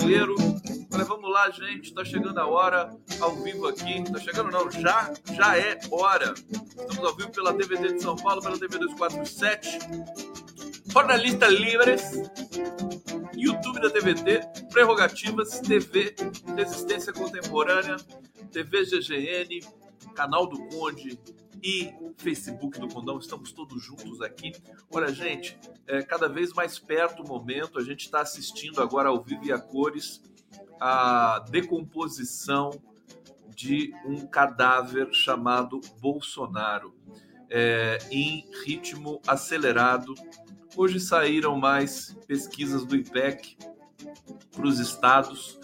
brasileiro. Olha, vamos lá, gente, tá chegando a hora, ao vivo aqui, tá chegando não, já, já é hora. Estamos ao vivo pela DVD de São Paulo, pela TV 247, Jornalista Livres, YouTube da TVT, Prerrogativas, TV, Resistência Contemporânea, TV GGN, Canal do Conde e Facebook do Condão. Estamos todos juntos aqui. Olha, gente, é cada vez mais perto o momento. A gente está assistindo agora ao vivo e a cores a decomposição de um cadáver chamado Bolsonaro é, em ritmo acelerado. Hoje saíram mais pesquisas do IPEC para os estados.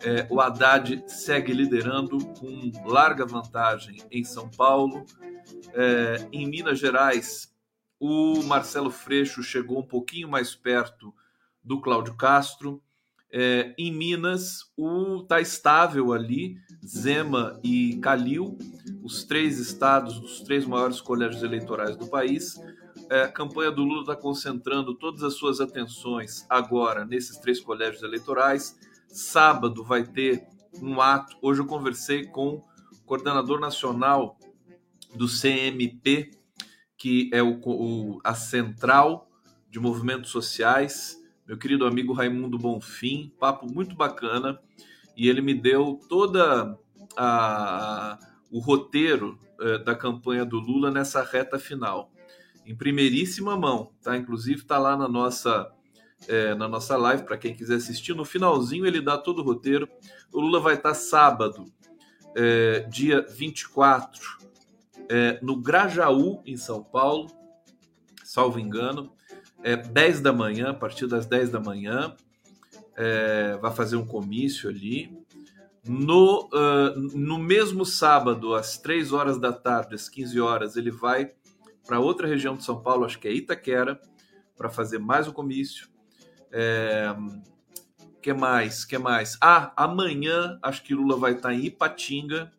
É, o Haddad segue liderando com larga vantagem em São Paulo. É, em Minas Gerais, o Marcelo Freixo chegou um pouquinho mais perto do Cláudio Castro. É, em Minas, o tá estável ali, Zema e Calil, os três estados dos três maiores colégios eleitorais do país. É, a campanha do Lula está concentrando todas as suas atenções agora nesses três colégios eleitorais. Sábado vai ter um ato. Hoje eu conversei com o coordenador nacional do CMP, que é o, o, a Central de Movimentos Sociais, meu querido amigo Raimundo Bonfim, papo muito bacana, e ele me deu toda a, o roteiro é, da campanha do Lula nessa reta final, em primeiríssima mão, tá? Inclusive está lá na nossa é, na nossa live para quem quiser assistir. No finalzinho ele dá todo o roteiro. O Lula vai estar sábado, é, dia 24, é, no Grajaú, em São Paulo, salvo engano é, 10 da manhã, a partir das 10 da manhã, é, vai fazer um comício ali. No, uh, no mesmo sábado, às 3 horas da tarde, às 15 horas, ele vai para outra região de São Paulo, acho que é Itaquera, para fazer mais um comício. É, que mais? Que mais? Ah, amanhã acho que Lula vai estar em Ipatinga,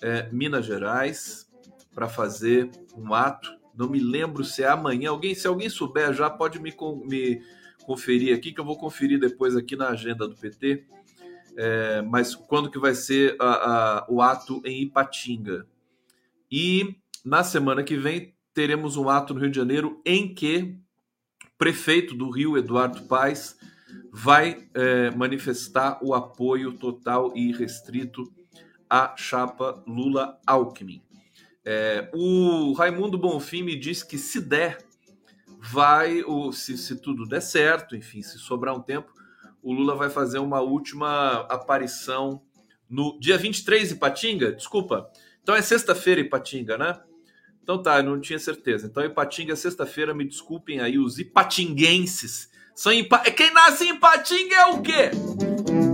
é, Minas Gerais, para fazer um ato não me lembro se é amanhã. Alguém, se alguém souber já pode me, me conferir aqui, que eu vou conferir depois aqui na agenda do PT. É, mas quando que vai ser a, a, o ato em Ipatinga? E na semana que vem teremos um ato no Rio de Janeiro em que o prefeito do Rio, Eduardo Paes, vai é, manifestar o apoio total e restrito à chapa Lula-Alckmin. É, o Raimundo Bonfim me disse que se der, vai, se, se tudo der certo, enfim, se sobrar um tempo, o Lula vai fazer uma última aparição no dia 23 em Patinga, desculpa. Então é sexta-feira em Patinga, né? Então tá, eu não tinha certeza. Então Ipatinga é sexta-feira, me desculpem aí os ipatinguenses. São ipa... Quem nasce em Ipatinga é o quê?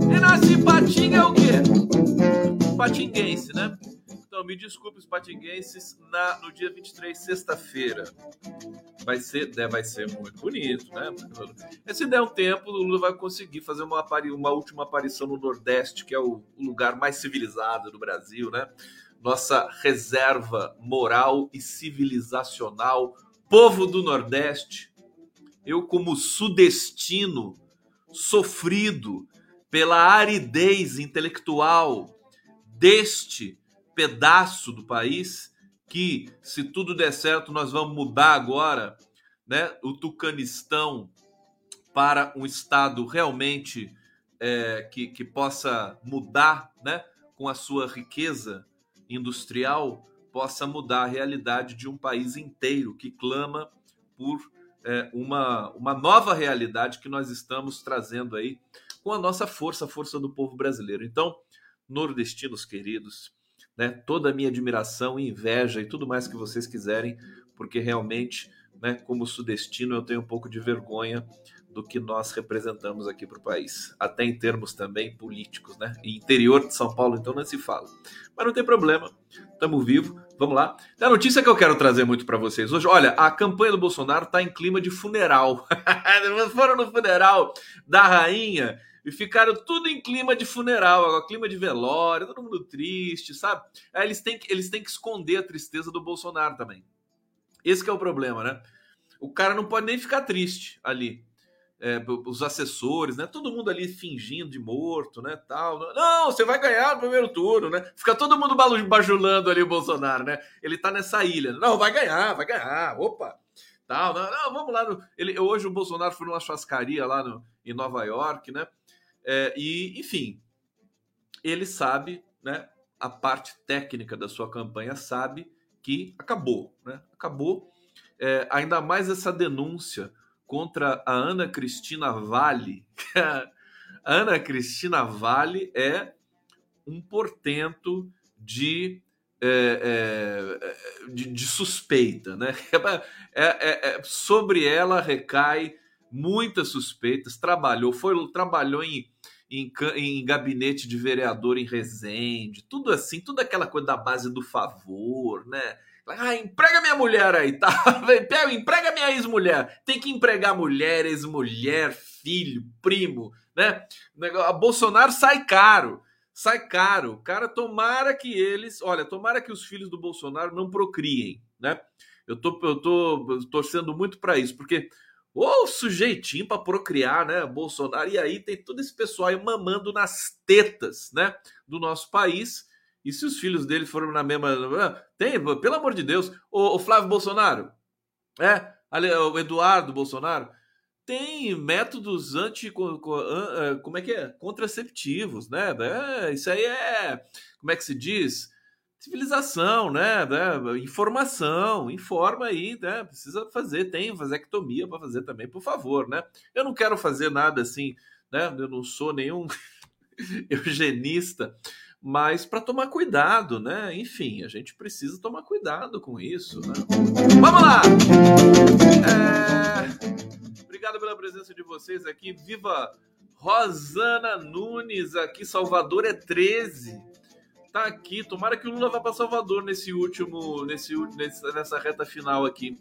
Quem nasce em Ipatinga é o quê? Patinguense, né? Então, me desculpe os patinguenses, na, no dia 23, sexta-feira. Vai ser, né, vai ser muito bonito, né? E se der um tempo, o Lula vai conseguir fazer uma, uma última aparição no Nordeste, que é o, o lugar mais civilizado do Brasil, né? Nossa reserva moral e civilizacional, povo do Nordeste. Eu, como sudestino, sofrido pela aridez intelectual deste pedaço do país que, se tudo der certo, nós vamos mudar agora, né, o Tucanistão para um estado realmente é, que, que possa mudar, né, com a sua riqueza industrial, possa mudar a realidade de um país inteiro que clama por é, uma, uma nova realidade que nós estamos trazendo aí com a nossa força, a força do povo brasileiro. Então, nordestinos queridos, né, toda a minha admiração inveja e tudo mais que vocês quiserem, porque realmente né? Como sudestino, eu tenho um pouco de vergonha do que nós representamos aqui para o país, até em termos também políticos, né? Interior de São Paulo, então não se fala. Mas não tem problema, estamos vivos, vamos lá. A notícia que eu quero trazer muito para vocês hoje, olha, a campanha do Bolsonaro está em clima de funeral. Foram no funeral da rainha e ficaram tudo em clima de funeral, clima de velório, todo mundo triste, sabe? Aí eles têm que, eles têm que esconder a tristeza do Bolsonaro também. Esse é o problema, né? O cara não pode nem ficar triste ali é, os assessores, né? Todo mundo ali fingindo de morto, né? Tal. Não, você vai ganhar o primeiro turno, né? Fica todo mundo bajulando ali o Bolsonaro, né? Ele tá nessa ilha. Não, vai ganhar, vai ganhar. Opa! Tal, não, não vamos lá. No... Ele, hoje o Bolsonaro foi numa churrascaria lá no, em Nova York, né? É, e, enfim, ele sabe, né? A parte técnica da sua campanha sabe que acabou, né? Acabou. É, ainda mais essa denúncia contra a Ana Cristina Vale. a Ana Cristina Vale é um portento de, é, é, de, de, suspeita, né? É, é, é, sobre ela recai muitas suspeitas. Trabalhou, foi trabalhou em, em, em, gabinete de vereador em Resende, tudo assim, tudo aquela coisa da base do favor, né? Ah, emprega minha mulher aí, tá? Emprega minha ex-mulher. Tem que empregar mulher, ex-mulher, filho, primo, né? A Bolsonaro sai caro. Sai caro. Cara, tomara que eles. Olha, tomara que os filhos do Bolsonaro não procriem, né? Eu tô, eu tô torcendo muito para isso, porque o sujeitinho para procriar, né? Bolsonaro. E aí tem todo esse pessoal aí mamando nas tetas, né? Do nosso país e se os filhos dele foram na mesma. Tem, pelo amor de Deus. O, o Flávio Bolsonaro, é, o Eduardo Bolsonaro, tem métodos anti. É, como é que é? Contraceptivos, né? É, isso aí é. Como é que se diz? Civilização, né? É, informação, informa aí, né? Precisa fazer, tem vasectomia para fazer também, por favor, né? Eu não quero fazer nada assim, né? Eu não sou nenhum eugenista, mas para tomar cuidado, né? Enfim, a gente precisa tomar cuidado com isso, né? Vamos lá! É... Obrigado pela presença de vocês aqui. Viva Rosana Nunes aqui, Salvador é 13. Tá aqui. Tomara que o Lula vá para Salvador nesse último, nesse, nessa reta final aqui.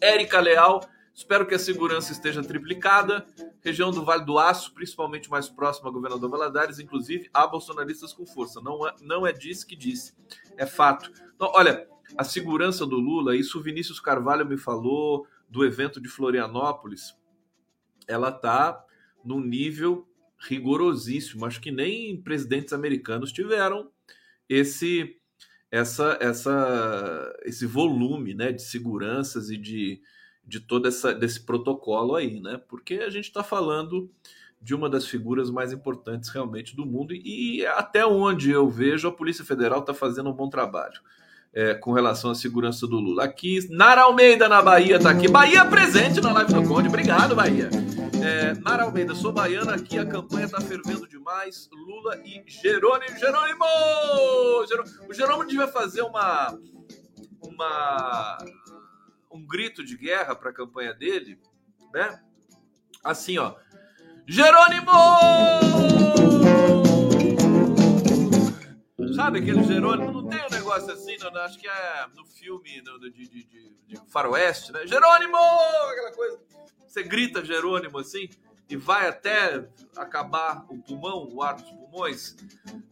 Érica Leal, Espero que a segurança esteja triplicada. Região do Vale do Aço, principalmente mais próxima ao governador Valadares, inclusive há bolsonaristas com força. Não é, não é disso que disse, é fato. Então, olha, a segurança do Lula, isso o Vinícius Carvalho me falou do evento de Florianópolis, ela tá num nível rigorosíssimo. Acho que nem presidentes americanos tiveram esse essa essa esse volume, né, de seguranças e de de todo essa, desse protocolo aí, né? Porque a gente está falando de uma das figuras mais importantes realmente do mundo e, e até onde eu vejo a Polícia Federal está fazendo um bom trabalho é, com relação à segurança do Lula. Aqui, Nara Almeida na Bahia está aqui. Bahia presente na live do Conde. Obrigado, Bahia. É, Nara Almeida, sou baiana aqui, a campanha está fervendo demais. Lula e Jerônimo. Jerônimo! O Jerônimo devia fazer uma uma um grito de guerra para a campanha dele, né? Assim, ó. Jerônimo! Sabe aquele Jerônimo? Não tem negócio assim, acho que é no filme no, de, de, de, de Faroeste, né? Jerônimo! Aquela coisa. Você grita Jerônimo assim e vai até acabar o pulmão, o ar dos pulmões.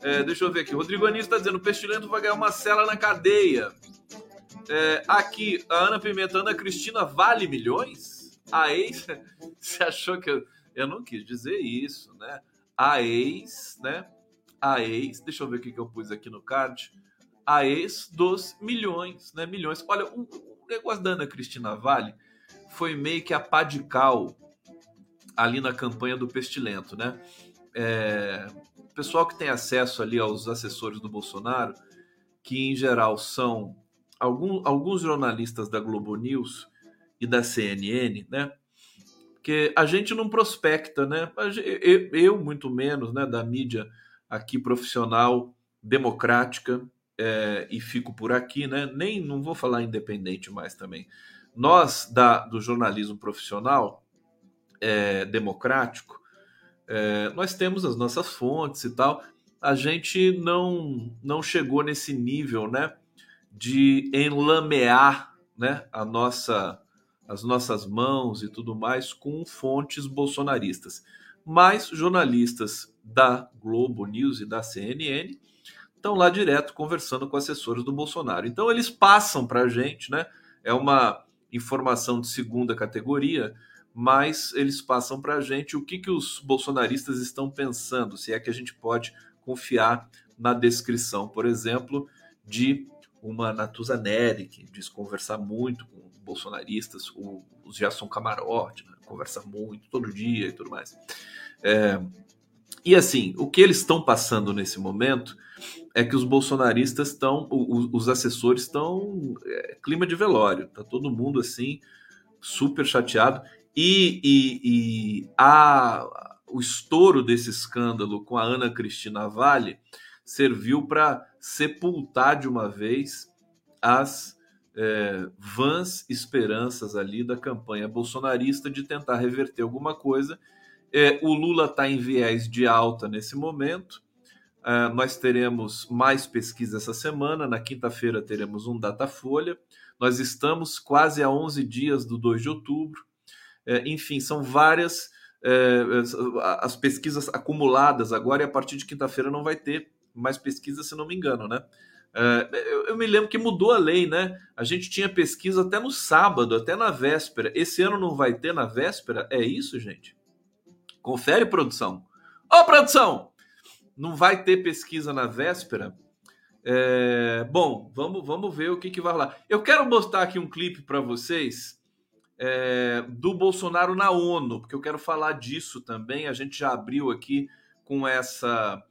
É, deixa eu ver aqui. Rodrigo Anísio está dizendo: o pestilento vai ganhar uma cela na cadeia. É, aqui, a Ana Pimenta, Ana Cristina vale milhões? A ex. Você achou que eu. Eu não quis dizer isso, né? A ex, né? A ex. Deixa eu ver o que eu pus aqui no card. A ex dos milhões, né? Milhões. Olha, o, o negócio da Ana Cristina Vale foi meio que a pá de cal ali na campanha do Pestilento, né? É, o pessoal que tem acesso ali aos assessores do Bolsonaro, que em geral são algum, alguns jornalistas da Globo News e da CNN, né? Que a gente não prospecta, né? Eu muito menos, né? Da mídia aqui profissional, democrática, é, e fico por aqui, né? Nem não vou falar independente mais também, nós da, do jornalismo profissional é, democrático, é, nós temos as nossas fontes e tal. A gente não não chegou nesse nível, né, de enlamear, né, a nossa as nossas mãos e tudo mais com fontes bolsonaristas. Mas jornalistas da Globo News e da CNN estão lá direto conversando com assessores do Bolsonaro. Então eles passam para a gente, né? É uma informação de segunda categoria, mas eles passam para a gente o que, que os bolsonaristas estão pensando, se é que a gente pode confiar na descrição, por exemplo, de uma Natuza Neri, que diz conversar muito com bolsonaristas, o, o Gerson Camarote, né? conversa muito, todo dia e tudo mais. É, e assim, o que eles estão passando nesse momento é que os bolsonaristas estão, os, assessores estão é, clima de velório, tá todo mundo assim super chateado e, e, e a, o estouro desse escândalo com a Ana Cristina Vale serviu para sepultar de uma vez as é, vãs esperanças ali da campanha bolsonarista de tentar reverter alguma coisa. É, o Lula está em viés de alta nesse momento. É, nós teremos mais pesquisa essa semana. Na quinta-feira teremos um Datafolha. Nós estamos quase a 11 dias do 2 de outubro. É, enfim, são várias é, as pesquisas acumuladas agora e a partir de quinta-feira não vai ter mais pesquisa, se não me engano, né? É, eu, eu, me lembro que mudou a lei, né? A gente tinha pesquisa até no sábado, até na véspera. Esse ano não vai ter na véspera? É isso, gente? Confere, produção. Ô, produção! Não vai ter pesquisa na véspera? É, bom, vamos, vamos ver o que, que vai lá. Eu quero mostrar aqui um clipe para vocês é, do Bolsonaro na ONU, porque eu quero falar disso também. A gente já abriu aqui com essa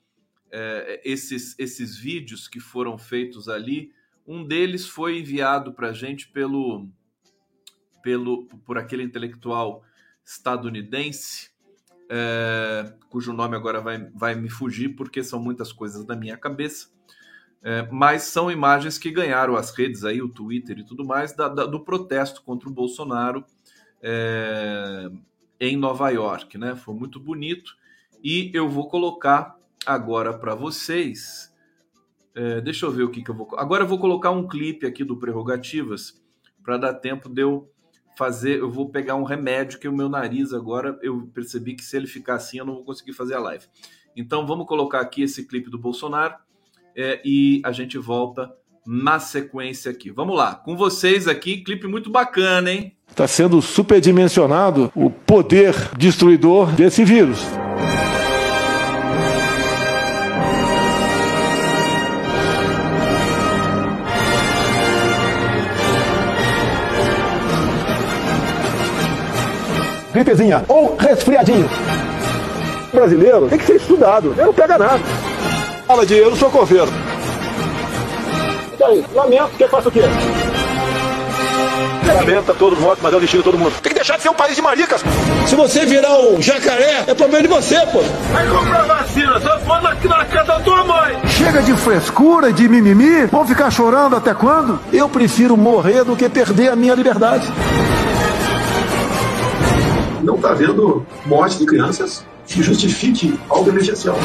é, esses, esses vídeos que foram feitos ali. Um deles foi enviado para a gente pelo, pelo por aquele intelectual estadunidense, é, cujo nome agora vai, vai me fugir porque são muitas coisas da minha cabeça. É, mas são imagens que ganharam as redes aí, o Twitter e tudo mais, da, da, do protesto contra o Bolsonaro é, em Nova York, né? Foi muito bonito e eu vou colocar agora para vocês. É, deixa eu ver o que, que eu vou. Agora eu vou colocar um clipe aqui do Prerrogativas para dar tempo de eu fazer. Eu vou pegar um remédio que o meu nariz agora eu percebi que se ele ficar assim eu não vou conseguir fazer a live. Então vamos colocar aqui esse clipe do Bolsonaro é, e a gente volta na sequência aqui. Vamos lá, com vocês aqui, clipe muito bacana, hein? Está sendo superdimensionado o poder destruidor desse vírus. Gripezinha ou resfriadinho. O brasileiro tem que ser estudado, ele não pega nada. Fala de eu não sou coveiro. E aí, lamento, quer que faça o quê? Lamenta todo mundo, mas é o destino de todo mundo. Tem que deixar de ser um país de maricas. Se você virar um jacaré, é problema de você, pô. Vai comprar vacina, só foda aqui na casa da tua mãe. Chega de frescura, de mimimi. Vão ficar chorando até quando? Eu prefiro morrer do que perder a minha liberdade não está havendo morte de crianças que justifique algo emergencial.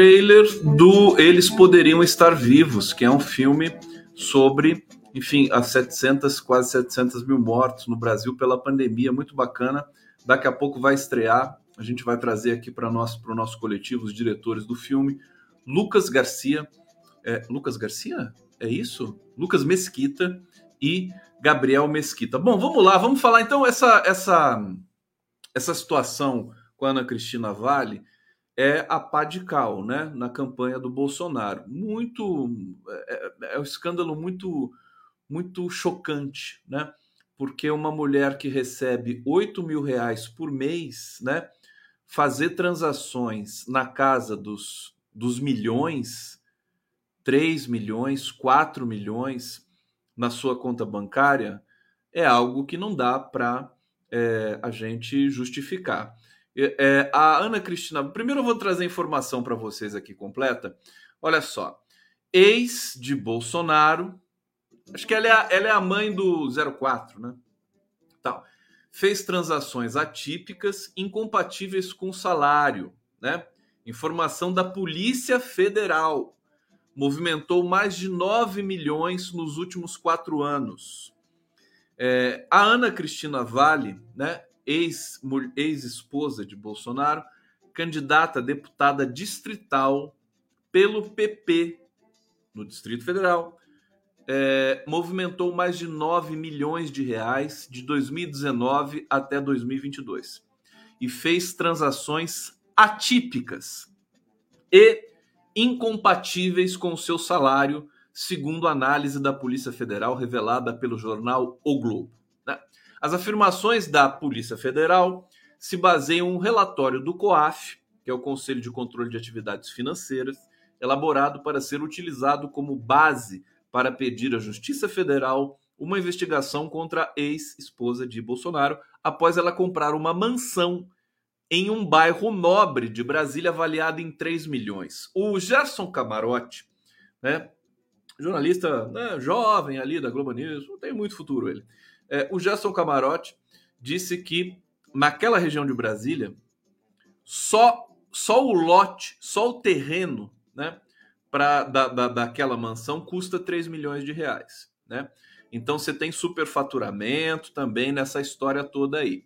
Trailer do Eles Poderiam Estar Vivos, que é um filme sobre, enfim, as 700, quase 700 mil mortos no Brasil pela pandemia, muito bacana. Daqui a pouco vai estrear, a gente vai trazer aqui para nós, para o nosso coletivo, os diretores do filme, Lucas Garcia. É, Lucas Garcia? É isso? Lucas Mesquita e Gabriel Mesquita. Bom, vamos lá, vamos falar então essa essa essa situação com a Ana Cristina Vale é a pá de cal, né, na campanha do Bolsonaro. Muito é, é, é um escândalo muito muito chocante, né? porque uma mulher que recebe 8 mil reais por mês, né, fazer transações na casa dos, dos milhões, 3 milhões, 4 milhões na sua conta bancária, é algo que não dá para é, a gente justificar. É, a Ana Cristina, primeiro eu vou trazer informação para vocês aqui completa. Olha só, ex de Bolsonaro, Acho que ela é, a, ela é a mãe do 04, né? Tal. Fez transações atípicas incompatíveis com salário, né? Informação da Polícia Federal. Movimentou mais de 9 milhões nos últimos quatro anos. É, a Ana Cristina Vale, né, ex-esposa de Bolsonaro, candidata a deputada distrital pelo PP no Distrito Federal, é, movimentou mais de 9 milhões de reais de 2019 até 2022 e fez transações atípicas e incompatíveis com o seu salário, segundo análise da Polícia Federal revelada pelo jornal O Globo. As afirmações da Polícia Federal se baseiam em um relatório do COAF, que é o Conselho de Controle de Atividades Financeiras, elaborado para ser utilizado como base para pedir à Justiça Federal uma investigação contra a ex-esposa de Bolsonaro após ela comprar uma mansão em um bairro nobre de Brasília avaliada em 3 milhões. O Gerson Camarote, né, jornalista né, jovem ali da Globo News, não tem muito futuro ele. É, o Gerson Camarote disse que naquela região de Brasília, só, só o lote, só o terreno, né, pra, da, da, daquela mansão custa 3 milhões de reais, né? Então você tem superfaturamento também nessa história toda aí.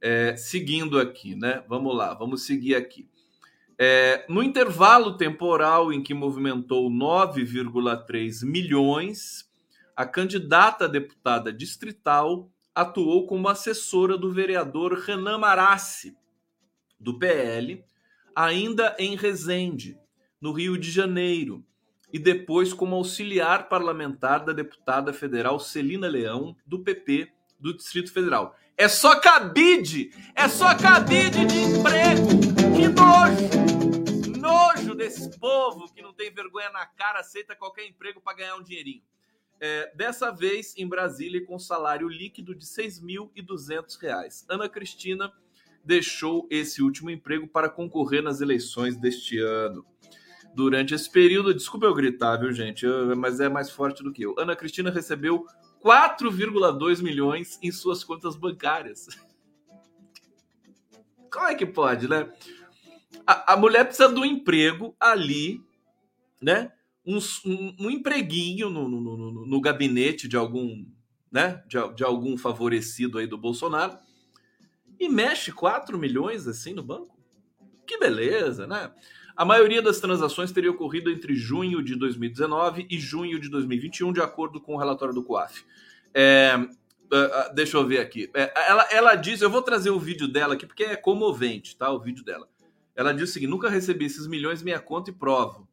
É, seguindo aqui, né? Vamos lá, vamos seguir aqui. É, no intervalo temporal em que movimentou 9,3 milhões, a candidata a deputada distrital atuou como assessora do vereador Renan Marassi, do PL, ainda em Resende, no Rio de Janeiro, e depois como auxiliar parlamentar da deputada federal Celina Leão, do PP do Distrito Federal. É só cabide! É só cabide de emprego! Que nojo! Nojo desse povo que não tem vergonha na cara, aceita qualquer emprego para ganhar um dinheirinho. É, dessa vez em Brasília com salário líquido de R$ 6.200. Ana Cristina deixou esse último emprego para concorrer nas eleições deste ano durante esse período. Desculpa eu gritar, viu, gente? Eu, mas é mais forte do que eu. Ana Cristina recebeu 4,2 milhões em suas contas bancárias. Como é que pode, né? A, a mulher precisa do emprego ali, né? Um, um, empreguinho no, no, no, no, gabinete de algum, né? De, de algum favorecido aí do Bolsonaro e mexe 4 milhões assim no banco. Que beleza, né? A maioria das transações teria ocorrido entre junho de 2019 e junho de 2021, de acordo com o relatório do COAF. É, uh, deixa eu ver aqui. É, ela, ela diz, eu vou trazer o vídeo dela aqui porque é comovente, tá? O vídeo dela. Ela diz o seguinte: nunca recebi esses milhões, minha conta e provo.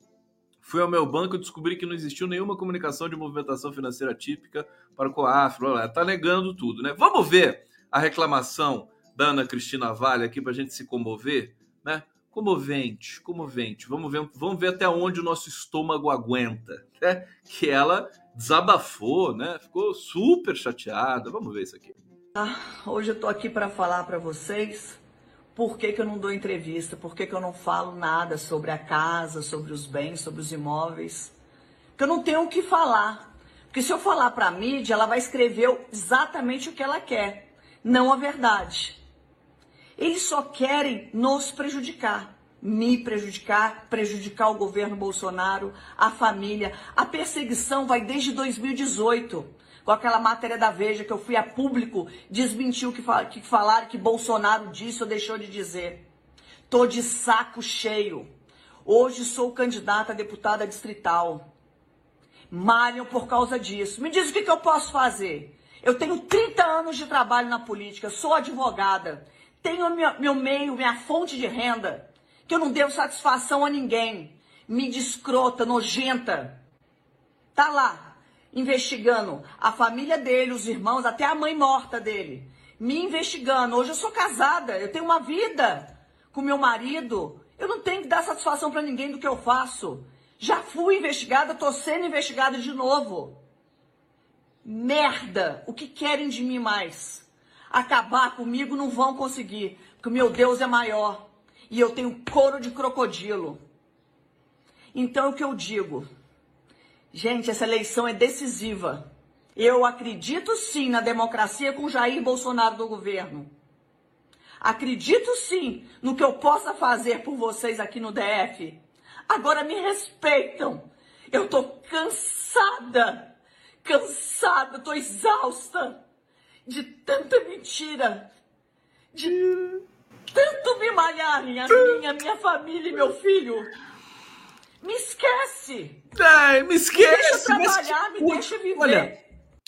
Fui ao meu banco e descobri que não existiu nenhuma comunicação de movimentação financeira típica para o COAF. Blá, blá, tá negando tudo, né? Vamos ver a reclamação da Ana Cristina Vale aqui para a gente se comover, né? comovente, comovente. Vamos ver, vamos ver até onde o nosso estômago aguenta. Né? Que ela desabafou, né? Ficou super chateada. Vamos ver isso aqui. Ah, hoje eu tô aqui para falar para vocês por que, que eu não dou entrevista, por que, que eu não falo nada sobre a casa, sobre os bens, sobre os imóveis. Porque eu não tenho o que falar. Porque se eu falar para a mídia, ela vai escrever exatamente o que ela quer, não a verdade. Eles só querem nos prejudicar, me prejudicar, prejudicar o governo Bolsonaro, a família. A perseguição vai desde 2018 com aquela matéria da Veja que eu fui a público desmentiu que, que falaram que Bolsonaro disse ou deixou de dizer. Tô de saco cheio. Hoje sou candidata a deputada distrital. Malham por causa disso. Me diz o que, que eu posso fazer. Eu tenho 30 anos de trabalho na política, sou advogada tenho meu, meu meio, minha fonte de renda, que eu não devo satisfação a ninguém. Me descrota, nojenta. Tá lá. Investigando a família dele, os irmãos, até a mãe morta dele, me investigando. Hoje eu sou casada, eu tenho uma vida com meu marido. Eu não tenho que dar satisfação para ninguém do que eu faço. Já fui investigada, tô sendo investigada de novo. Merda! O que querem de mim mais? Acabar comigo não vão conseguir, porque meu Deus é maior e eu tenho couro de crocodilo. Então o que eu digo? Gente, essa eleição é decisiva. Eu acredito sim na democracia com Jair Bolsonaro do governo. Acredito sim no que eu possa fazer por vocês aqui no DF. Agora me respeitam. Eu tô cansada, cansada, tô exausta de tanta mentira, de tanto me malharem a minha, minha família e meu filho. Me esquece! É, me esquece! Me deixa trabalhar, me deixa viver. Olha,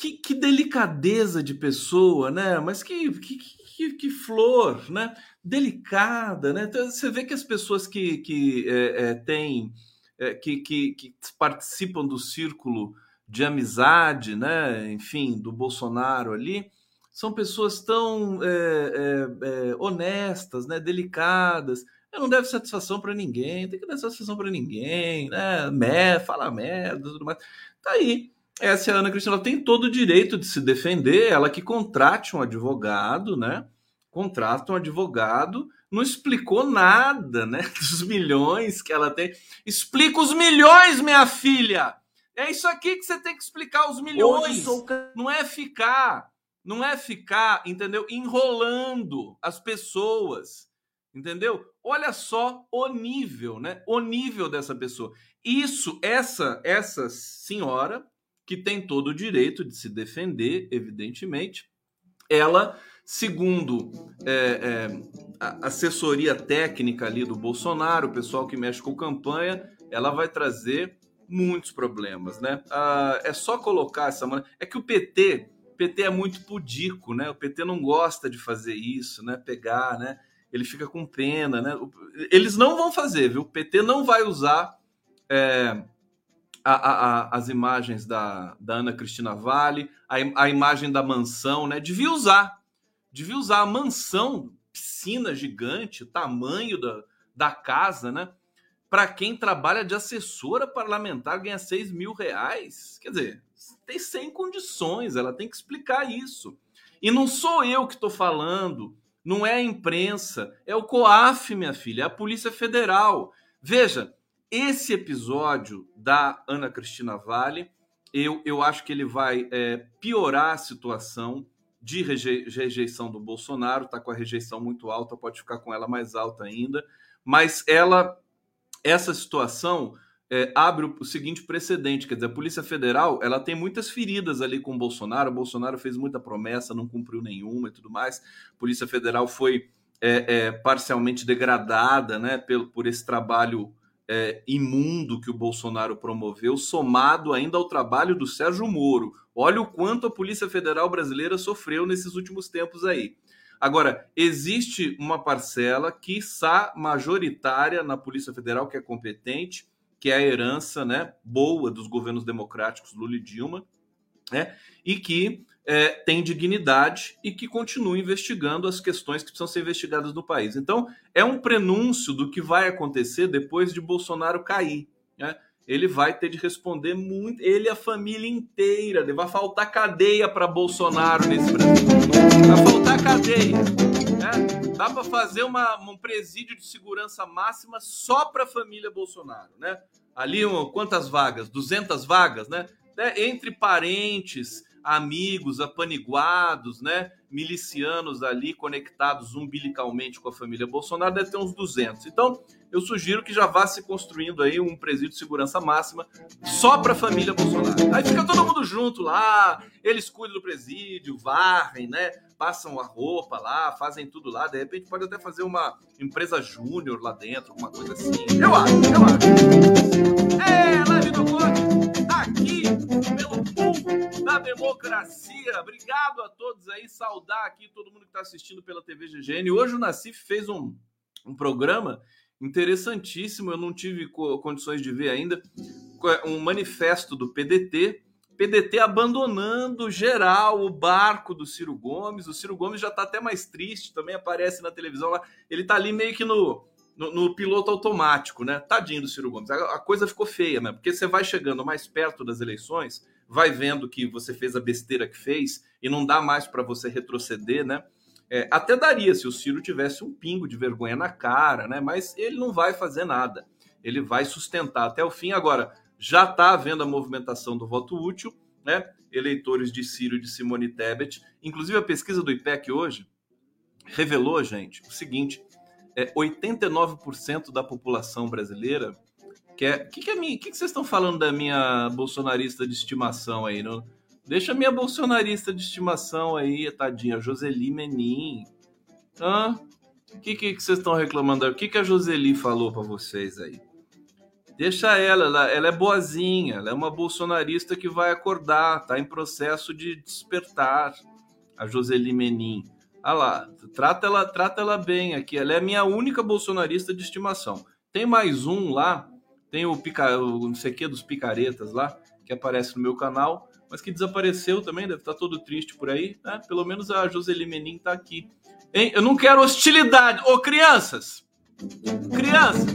que, que delicadeza de pessoa, né? Mas que, que, que, que flor, né? Delicada, né? Então, você vê que as pessoas que, que é, é, têm, é, que, que, que participam do círculo de amizade, né? Enfim, do Bolsonaro ali, são pessoas tão é, é, é, honestas, né? Delicadas. Não deve satisfação para ninguém, tem que dar satisfação para ninguém, né? Mer, fala merda, tudo mais. Tá aí essa é a Ana Cristina ela tem todo o direito de se defender, ela que contrate um advogado, né? Contrata um advogado, não explicou nada, né? Dos milhões que ela tem. Explica os milhões, minha filha! É isso aqui que você tem que explicar os milhões. Sou... Não é ficar, não é ficar, entendeu? Enrolando as pessoas, entendeu? Olha só o nível, né? O nível dessa pessoa. Isso, essa, essa senhora, que tem todo o direito de se defender, evidentemente. Ela, segundo é, é, a assessoria técnica ali do Bolsonaro, o pessoal que mexe com campanha, ela vai trazer muitos problemas, né? Ah, é só colocar essa. É que o PT, PT é muito pudico, né? O PT não gosta de fazer isso, né? Pegar, né? Ele fica com pena, né? Eles não vão fazer, viu? O PT não vai usar é, a, a, as imagens da, da Ana Cristina Vale, a, a imagem da mansão, né? Devia usar. Devia usar a mansão, piscina gigante, tamanho da, da casa, né? Para quem trabalha de assessora parlamentar, ganha 6 mil reais. Quer dizer, tem sem condições, ela tem que explicar isso. E não sou eu que estou falando, não é a imprensa, é o COAF, minha filha, é a Polícia Federal. Veja, esse episódio da Ana Cristina Vale, eu, eu acho que ele vai é, piorar a situação de rejeição do Bolsonaro, está com a rejeição muito alta, pode ficar com ela mais alta ainda, mas ela, essa situação é, abre o, o, seguinte precedente, quer dizer, a Polícia Federal, ela tem muitas feridas ali com o Bolsonaro, o Bolsonaro fez muita promessa, não cumpriu nenhuma e tudo mais, a Polícia Federal foi é, é parcialmente degradada, né, pelo, por esse trabalho é, imundo que o Bolsonaro promoveu, somado ainda ao trabalho do Sérgio Moro. Olha o quanto a Polícia Federal brasileira sofreu nesses últimos tempos aí. Agora, existe uma parcela, quiçá majoritária na Polícia Federal, que é competente, que é a herança né, boa dos governos democráticos Lula e Dilma, né, e que é, tem dignidade e que continua investigando as questões que precisam ser investigadas no país. Então, é um prenúncio do que vai acontecer depois de Bolsonaro cair. Né? Ele vai ter de responder muito, ele e a família inteira. Vai faltar cadeia para Bolsonaro nesse Brasil. Vai faltar cadeia. Né? Dá para fazer uma, um presídio de segurança máxima só para a família Bolsonaro. Né? Ali, quantas vagas? 200 vagas, né? Entre parentes, amigos apaniguados, né? Milicianos ali conectados umbilicalmente com a família Bolsonaro, deve ter uns 200. Então, eu sugiro que já vá se construindo aí um presídio de segurança máxima só para a família Bolsonaro. Aí fica todo mundo junto lá, eles cuidam do presídio, varrem, né? Passam a roupa lá, fazem tudo lá. De repente pode até fazer uma empresa júnior lá dentro, alguma coisa assim. Eu acho, eu acho. É, live do Conde, aqui pelo povo da democracia. Obrigado a todos aí, saudar aqui todo mundo que está assistindo pela TV GGN. Hoje o Nassif fez um, um programa interessantíssimo. Eu não tive condições de ver ainda um manifesto do PDT PDT abandonando geral o barco do Ciro Gomes. O Ciro Gomes já está até mais triste, também aparece na televisão lá. Ele está ali meio que no, no, no, piloto automático, né? Tadinho do Ciro Gomes. A, a coisa ficou feia, né? Porque você vai chegando mais perto das eleições, vai vendo que você fez a besteira que fez e não dá mais para você retroceder, né? É, até daria se o Ciro tivesse um pingo de vergonha na cara, né? Mas ele não vai fazer nada. Ele vai sustentar até o fim. Agora, já está havendo a movimentação do voto útil, né? Eleitores de Ciro e de Simone Tebet. Inclusive, a pesquisa do IPEC hoje revelou, gente, o seguinte: é, 89% da população brasileira quer. O que, que, é minha... que, que vocês estão falando da minha bolsonarista de estimação aí? Não... Deixa minha bolsonarista de estimação aí, tadinha, Joseli Menin. Hã? O que, que, que vocês estão reclamando? O que, que a Joseli falou para vocês aí? Deixa ela, ela, ela é boazinha, ela é uma bolsonarista que vai acordar, tá em processo de despertar. A Joseli Menin. Ah lá, trata ela, trata ela bem aqui. Ela é a minha única bolsonarista de estimação. Tem mais um lá, tem o, pica, o não sei o que dos picaretas lá, que aparece no meu canal, mas que desapareceu também, deve estar todo triste por aí, né? Pelo menos a Joseli Menin tá aqui. Hein? Eu não quero hostilidade. Ô, crianças! Crianças!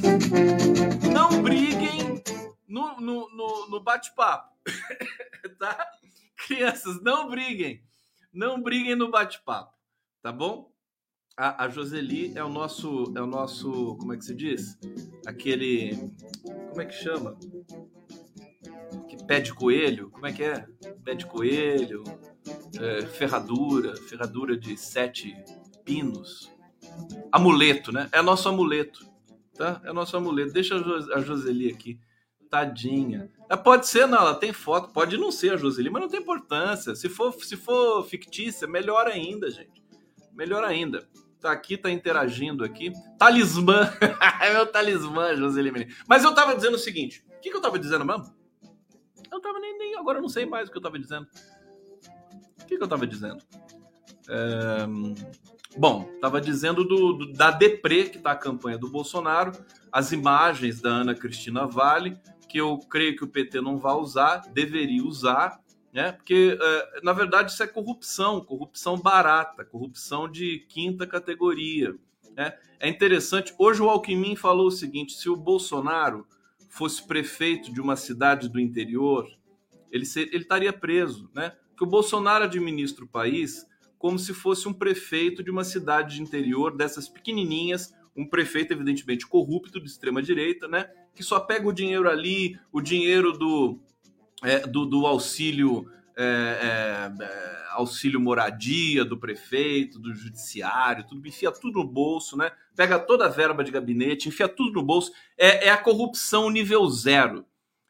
Não briguem no, no, no, no bate-papo. tá? Crianças, não briguem. Não briguem no bate-papo, tá bom? A, a Joseli é o nosso, é o nosso, como é que se diz? Aquele, como é que chama? Que pé de coelho, como é que é? Pé de coelho, é, ferradura, ferradura de sete pinos, amuleto, né? É nosso amuleto, tá? É nosso amuleto. Deixa a Joseli aqui. Tadinha. É, pode ser, não, ela tem foto, pode não ser a Joseli, mas não tem importância. Se for, se for fictícia, melhor ainda, gente. Melhor ainda. Tá aqui, tá interagindo aqui. Talismã. é meu talismã, Joseli Menino. Mas eu tava dizendo o seguinte: o que, que eu tava dizendo mesmo? Eu tava nem, nem. Agora eu não sei mais o que eu tava dizendo. O que, que eu tava dizendo? É... Bom, estava dizendo do, do, da Depre, que está a campanha do Bolsonaro, as imagens da Ana Cristina Vale, que eu creio que o PT não vai usar, deveria usar, né? Porque, é, na verdade, isso é corrupção, corrupção barata, corrupção de quinta categoria. Né? É interessante, hoje o Alckmin falou o seguinte: se o Bolsonaro fosse prefeito de uma cidade do interior, ele, ser, ele estaria preso, né? Porque o Bolsonaro administra o país como se fosse um prefeito de uma cidade de interior, dessas pequenininhas, um prefeito evidentemente corrupto de extrema direita, né? Que só pega o dinheiro ali, o dinheiro do, é, do, do, auxílio é, é auxílio moradia do prefeito, do judiciário, tudo enfia tudo no bolso, né? Pega toda a verba de gabinete, enfia tudo no bolso. É, é a corrupção nível zero,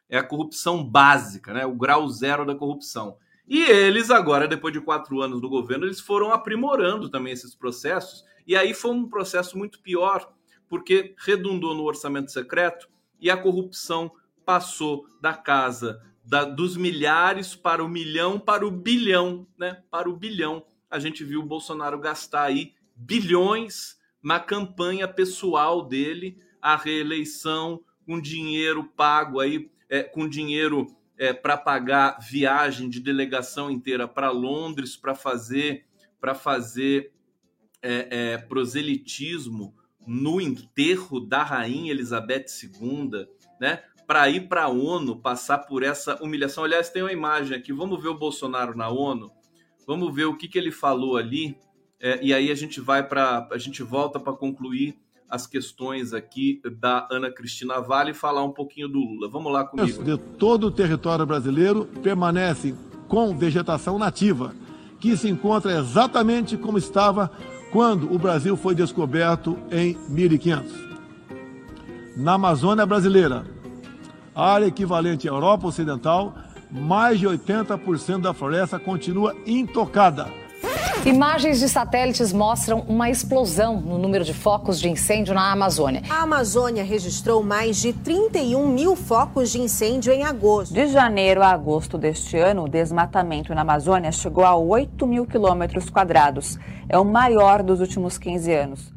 é a corrupção básica, né? O grau zero da corrupção. E eles agora, depois de quatro anos do governo, eles foram aprimorando também esses processos. E aí foi um processo muito pior, porque redundou no orçamento secreto e a corrupção passou da casa da, dos milhares para o milhão, para o bilhão, né? Para o bilhão. A gente viu o Bolsonaro gastar aí bilhões na campanha pessoal dele, a reeleição, com dinheiro pago aí, é, com dinheiro é, para pagar viagem de delegação inteira para Londres para fazer para fazer é, é, proselitismo no enterro da rainha Elizabeth II, né? Para ir para a ONU, passar por essa humilhação. Aliás, tem uma imagem aqui. Vamos ver o Bolsonaro na ONU. Vamos ver o que, que ele falou ali. É, e aí a gente vai para a gente volta para concluir as questões aqui da Ana Cristina Vale e falar um pouquinho do Lula. Vamos lá comigo. De todo o território brasileiro permanece com vegetação nativa, que se encontra exatamente como estava quando o Brasil foi descoberto em 1500. Na Amazônia brasileira, área equivalente à Europa Ocidental, mais de 80% da floresta continua intocada Imagens de satélites mostram uma explosão no número de focos de incêndio na Amazônia. A Amazônia registrou mais de 31 mil focos de incêndio em agosto. De janeiro a agosto deste ano, o desmatamento na Amazônia chegou a 8 mil quilômetros quadrados. É o maior dos últimos 15 anos.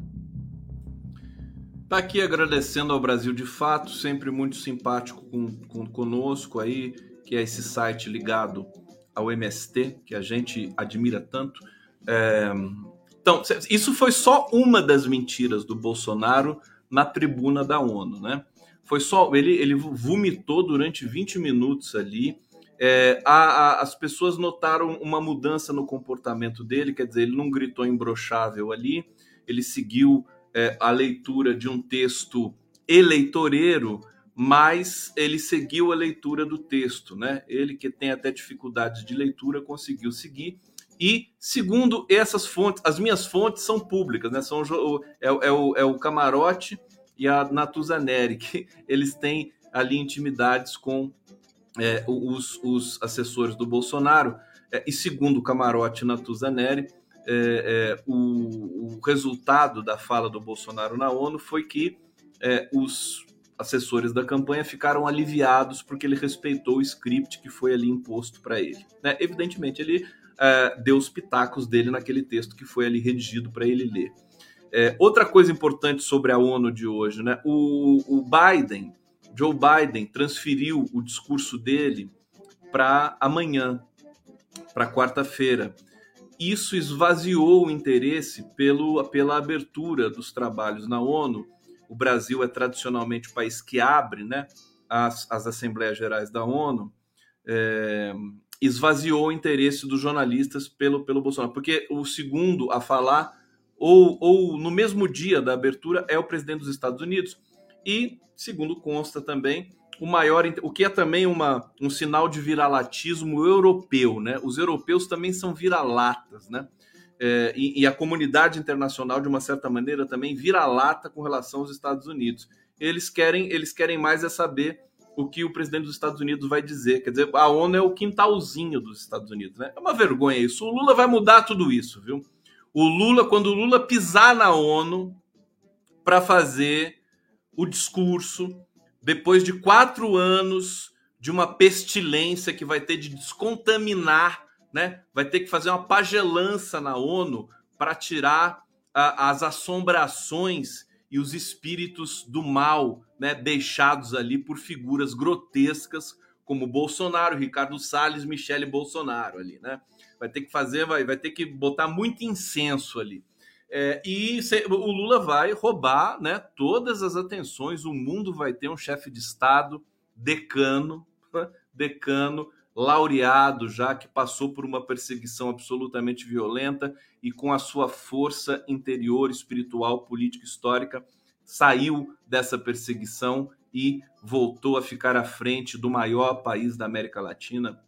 Está aqui agradecendo ao Brasil de Fato, sempre muito simpático com, com, conosco aí que é esse site ligado ao MST, que a gente admira tanto. É... Então, isso foi só uma das mentiras do Bolsonaro na tribuna da ONU, né? Foi só ele, ele vomitou durante 20 minutos ali. É, a, a, as pessoas notaram uma mudança no comportamento dele, quer dizer, ele não gritou imbrochável ali, ele seguiu é, a leitura de um texto eleitoreiro, mas ele seguiu a leitura do texto, né? Ele que tem até dificuldades de leitura conseguiu seguir. E segundo essas fontes, as minhas fontes são públicas, né? São é, é, o, é o camarote e a Natuzaneri, que eles têm ali intimidades com é, os, os, assessores do Bolsonaro. É, e segundo o camarote Natuzaneri, é, é, o, o, resultado da fala do Bolsonaro na ONU foi que é, os assessores da campanha ficaram aliviados porque ele respeitou o script que foi ali imposto para ele. Né? Evidentemente, ele é, deu os pitacos dele naquele texto que foi ali redigido para ele ler. É, outra coisa importante sobre a ONU de hoje, né? O, o Biden, Joe Biden, transferiu o discurso dele para amanhã, para quarta-feira. Isso esvaziou o interesse pelo, pela abertura dos trabalhos na ONU. O Brasil é tradicionalmente o país que abre né, as, as Assembleias Gerais da ONU. É, esvaziou o interesse dos jornalistas pelo, pelo Bolsonaro, porque o segundo a falar ou, ou no mesmo dia da abertura é o presidente dos Estados Unidos. E, segundo consta também, o maior, o que é também uma, um sinal de viralatismo europeu, né? Os europeus também são vira-latas, né? É, e, e, a comunidade internacional, de uma certa maneira, também vira-lata com relação aos Estados Unidos. Eles querem, eles querem mais é saber o que o presidente dos Estados Unidos vai dizer. Quer dizer, a ONU é o quintalzinho dos Estados Unidos, né? É uma vergonha isso. O Lula vai mudar tudo isso, viu? o Lula, quando o Lula pisar na ONU para fazer o discurso, depois de quatro anos de uma pestilência que vai ter de descontaminar, né? Vai ter que fazer uma pagelança na ONU para tirar a, as assombrações e os espíritos do mal, né? Deixados ali por figuras grotescas como Bolsonaro, Ricardo Salles, Michele Bolsonaro ali, né? vai ter que fazer, vai, vai ter que botar muito incenso ali. É, e o Lula vai roubar né, todas as atenções, o mundo vai ter um chefe de Estado decano, né, decano, laureado já, que passou por uma perseguição absolutamente violenta e com a sua força interior, espiritual, política, histórica, saiu dessa perseguição e voltou a ficar à frente do maior país da América Latina,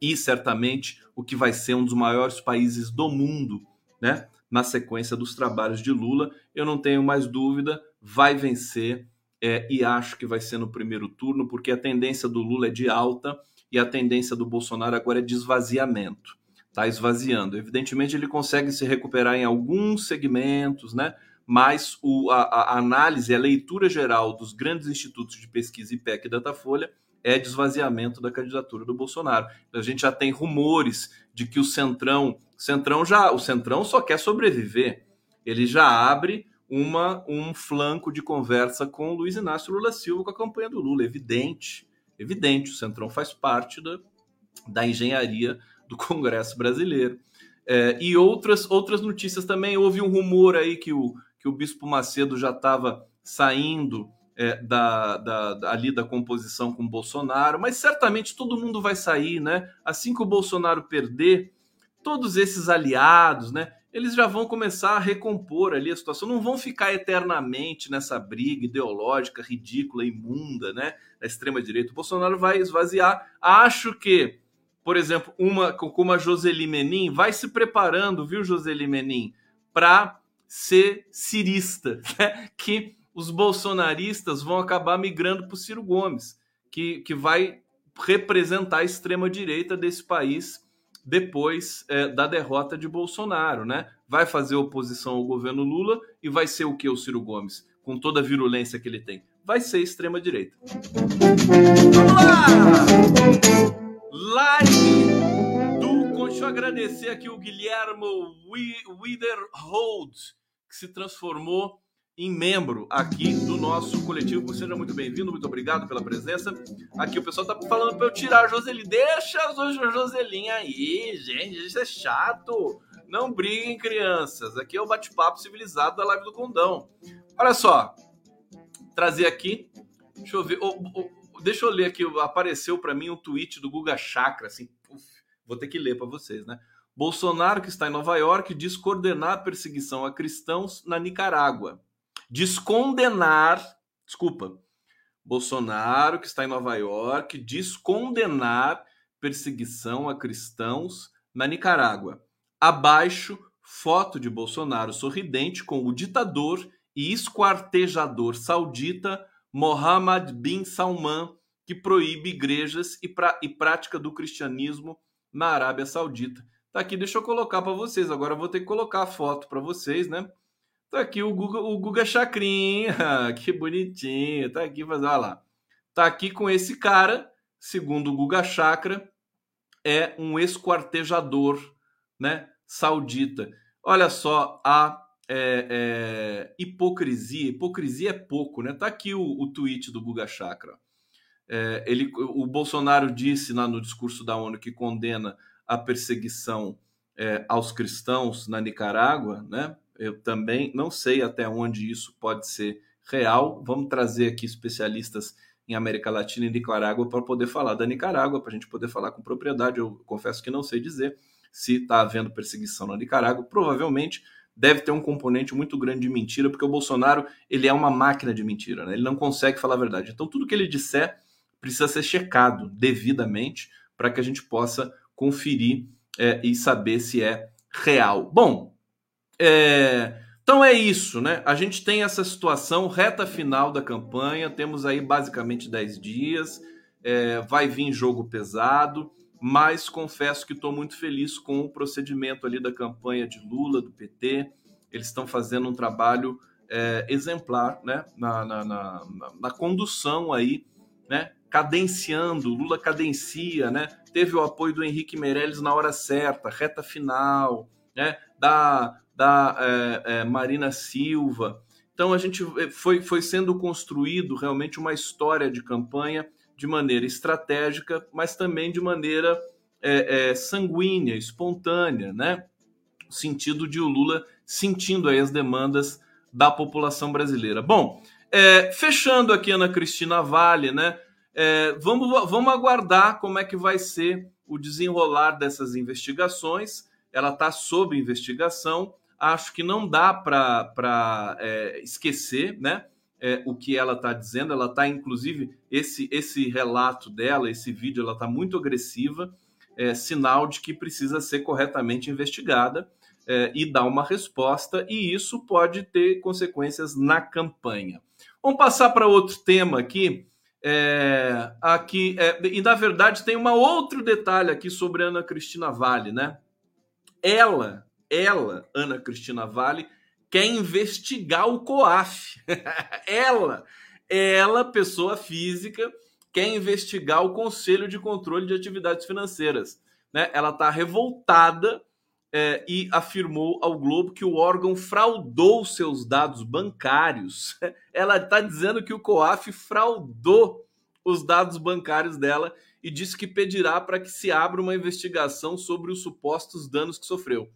e certamente o que vai ser um dos maiores países do mundo, né? Na sequência dos trabalhos de Lula, eu não tenho mais dúvida, vai vencer é, e acho que vai ser no primeiro turno, porque a tendência do Lula é de alta e a tendência do Bolsonaro agora é de esvaziamento. Está esvaziando. Evidentemente, ele consegue se recuperar em alguns segmentos, né? Mas o, a, a análise, a leitura geral dos grandes institutos de pesquisa IPEC e Datafolha é de esvaziamento da candidatura do Bolsonaro. A gente já tem rumores de que o Centrão, Centrão já, o Centrão só quer sobreviver. Ele já abre uma um flanco de conversa com o Luiz Inácio Lula Silva com a campanha do Lula, evidente, evidente, o Centrão faz parte da, da engenharia do Congresso brasileiro. É, e outras outras notícias também, houve um rumor aí que o, que o Bispo Macedo já estava saindo é, da, da, da, ali da composição com Bolsonaro, mas certamente todo mundo vai sair, né? Assim que o Bolsonaro perder, todos esses aliados, né? Eles já vão começar a recompor ali a situação, não vão ficar eternamente nessa briga ideológica ridícula, imunda, né? Da extrema direita. O Bolsonaro vai esvaziar. Acho que, por exemplo, uma como a Joseli Menin vai se preparando, viu, Joseli Menin, para ser cirista, né? que os bolsonaristas vão acabar migrando para o Ciro Gomes, que, que vai representar a extrema-direita desse país depois é, da derrota de Bolsonaro, né? Vai fazer oposição ao governo Lula e vai ser o que o Ciro Gomes, com toda a virulência que ele tem? Vai ser extrema-direita. Vamos lá! Live do. Deixa eu agradecer aqui o Guilhermo Widerhold, que se transformou em membro aqui do nosso coletivo. Seja muito bem-vindo, muito obrigado pela presença. Aqui o pessoal tá falando para eu tirar a Joseli. Deixa a Joselinha aí, gente, isso é chato. Não briguem, crianças. Aqui é o bate-papo civilizado da live do Condão. Olha só, trazer aqui. Deixa eu ver. Oh, oh, deixa eu ler aqui. Apareceu para mim um tweet do Guga Chakra. Assim, uf, vou ter que ler para vocês, né? Bolsonaro, que está em Nova York, diz coordenar a perseguição a cristãos na Nicarágua descondenar, desculpa, Bolsonaro, que está em Nova York, descondenar perseguição a cristãos na Nicarágua. Abaixo, foto de Bolsonaro sorridente com o ditador e esquartejador saudita Mohammed bin Salman, que proíbe igrejas e, pra, e prática do cristianismo na Arábia Saudita. Tá aqui, deixa eu colocar para vocês. Agora eu vou ter que colocar a foto para vocês, né? Tá aqui o Guga, o Guga Chacrinha, que bonitinho, tá aqui, mas olha lá. Tá aqui com esse cara, segundo o Guga Chakra, é um esquartejador, né, saudita. Olha só a é, é, hipocrisia, hipocrisia é pouco, né? Tá aqui o, o tweet do Guga Chakra. É, ele, o Bolsonaro disse lá no discurso da ONU que condena a perseguição é, aos cristãos na Nicarágua, né? Eu também não sei até onde isso pode ser real. Vamos trazer aqui especialistas em América Latina e Nicarágua para poder falar da Nicarágua, para a gente poder falar com propriedade. Eu confesso que não sei dizer se está havendo perseguição na Nicarágua. Provavelmente deve ter um componente muito grande de mentira, porque o Bolsonaro ele é uma máquina de mentira, né? ele não consegue falar a verdade. Então tudo que ele disser precisa ser checado devidamente para que a gente possa conferir é, e saber se é real. Bom, é, então é isso, né? A gente tem essa situação reta final da campanha, temos aí basicamente 10 dias, é, vai vir jogo pesado, mas confesso que estou muito feliz com o procedimento ali da campanha de Lula, do PT. Eles estão fazendo um trabalho é, exemplar, né? Na, na, na, na, condução aí, né? Cadenciando, Lula cadencia, né? Teve o apoio do Henrique Meirelles na hora certa, reta final, né? Da da é, é, Marina Silva. Então a gente é, foi, foi sendo construído realmente uma história de campanha de maneira estratégica, mas também de maneira é, é, sanguínea, espontânea, né? No sentido de o Lula sentindo aí as demandas da população brasileira. Bom, é, fechando aqui Ana Cristina Vale, né? Vamos, vamos aguardar como é que vai ser o desenrolar dessas investigações. Ela está sob investigação acho que não dá para é, esquecer né, é, o que ela está dizendo. Ela está, inclusive, esse, esse relato dela, esse vídeo, ela está muito agressiva, é, sinal de que precisa ser corretamente investigada é, e dar uma resposta, e isso pode ter consequências na campanha. Vamos passar para outro tema aqui. É, aqui é, e na verdade tem um outro detalhe aqui sobre Ana Cristina Vale, né? Ela ela, Ana Cristina Vale, quer investigar o COAF. ela, ela, pessoa física, quer investigar o Conselho de Controle de Atividades Financeiras. Né? Ela está revoltada é, e afirmou ao Globo que o órgão fraudou seus dados bancários. Ela está dizendo que o COAF fraudou os dados bancários dela e disse que pedirá para que se abra uma investigação sobre os supostos danos que sofreu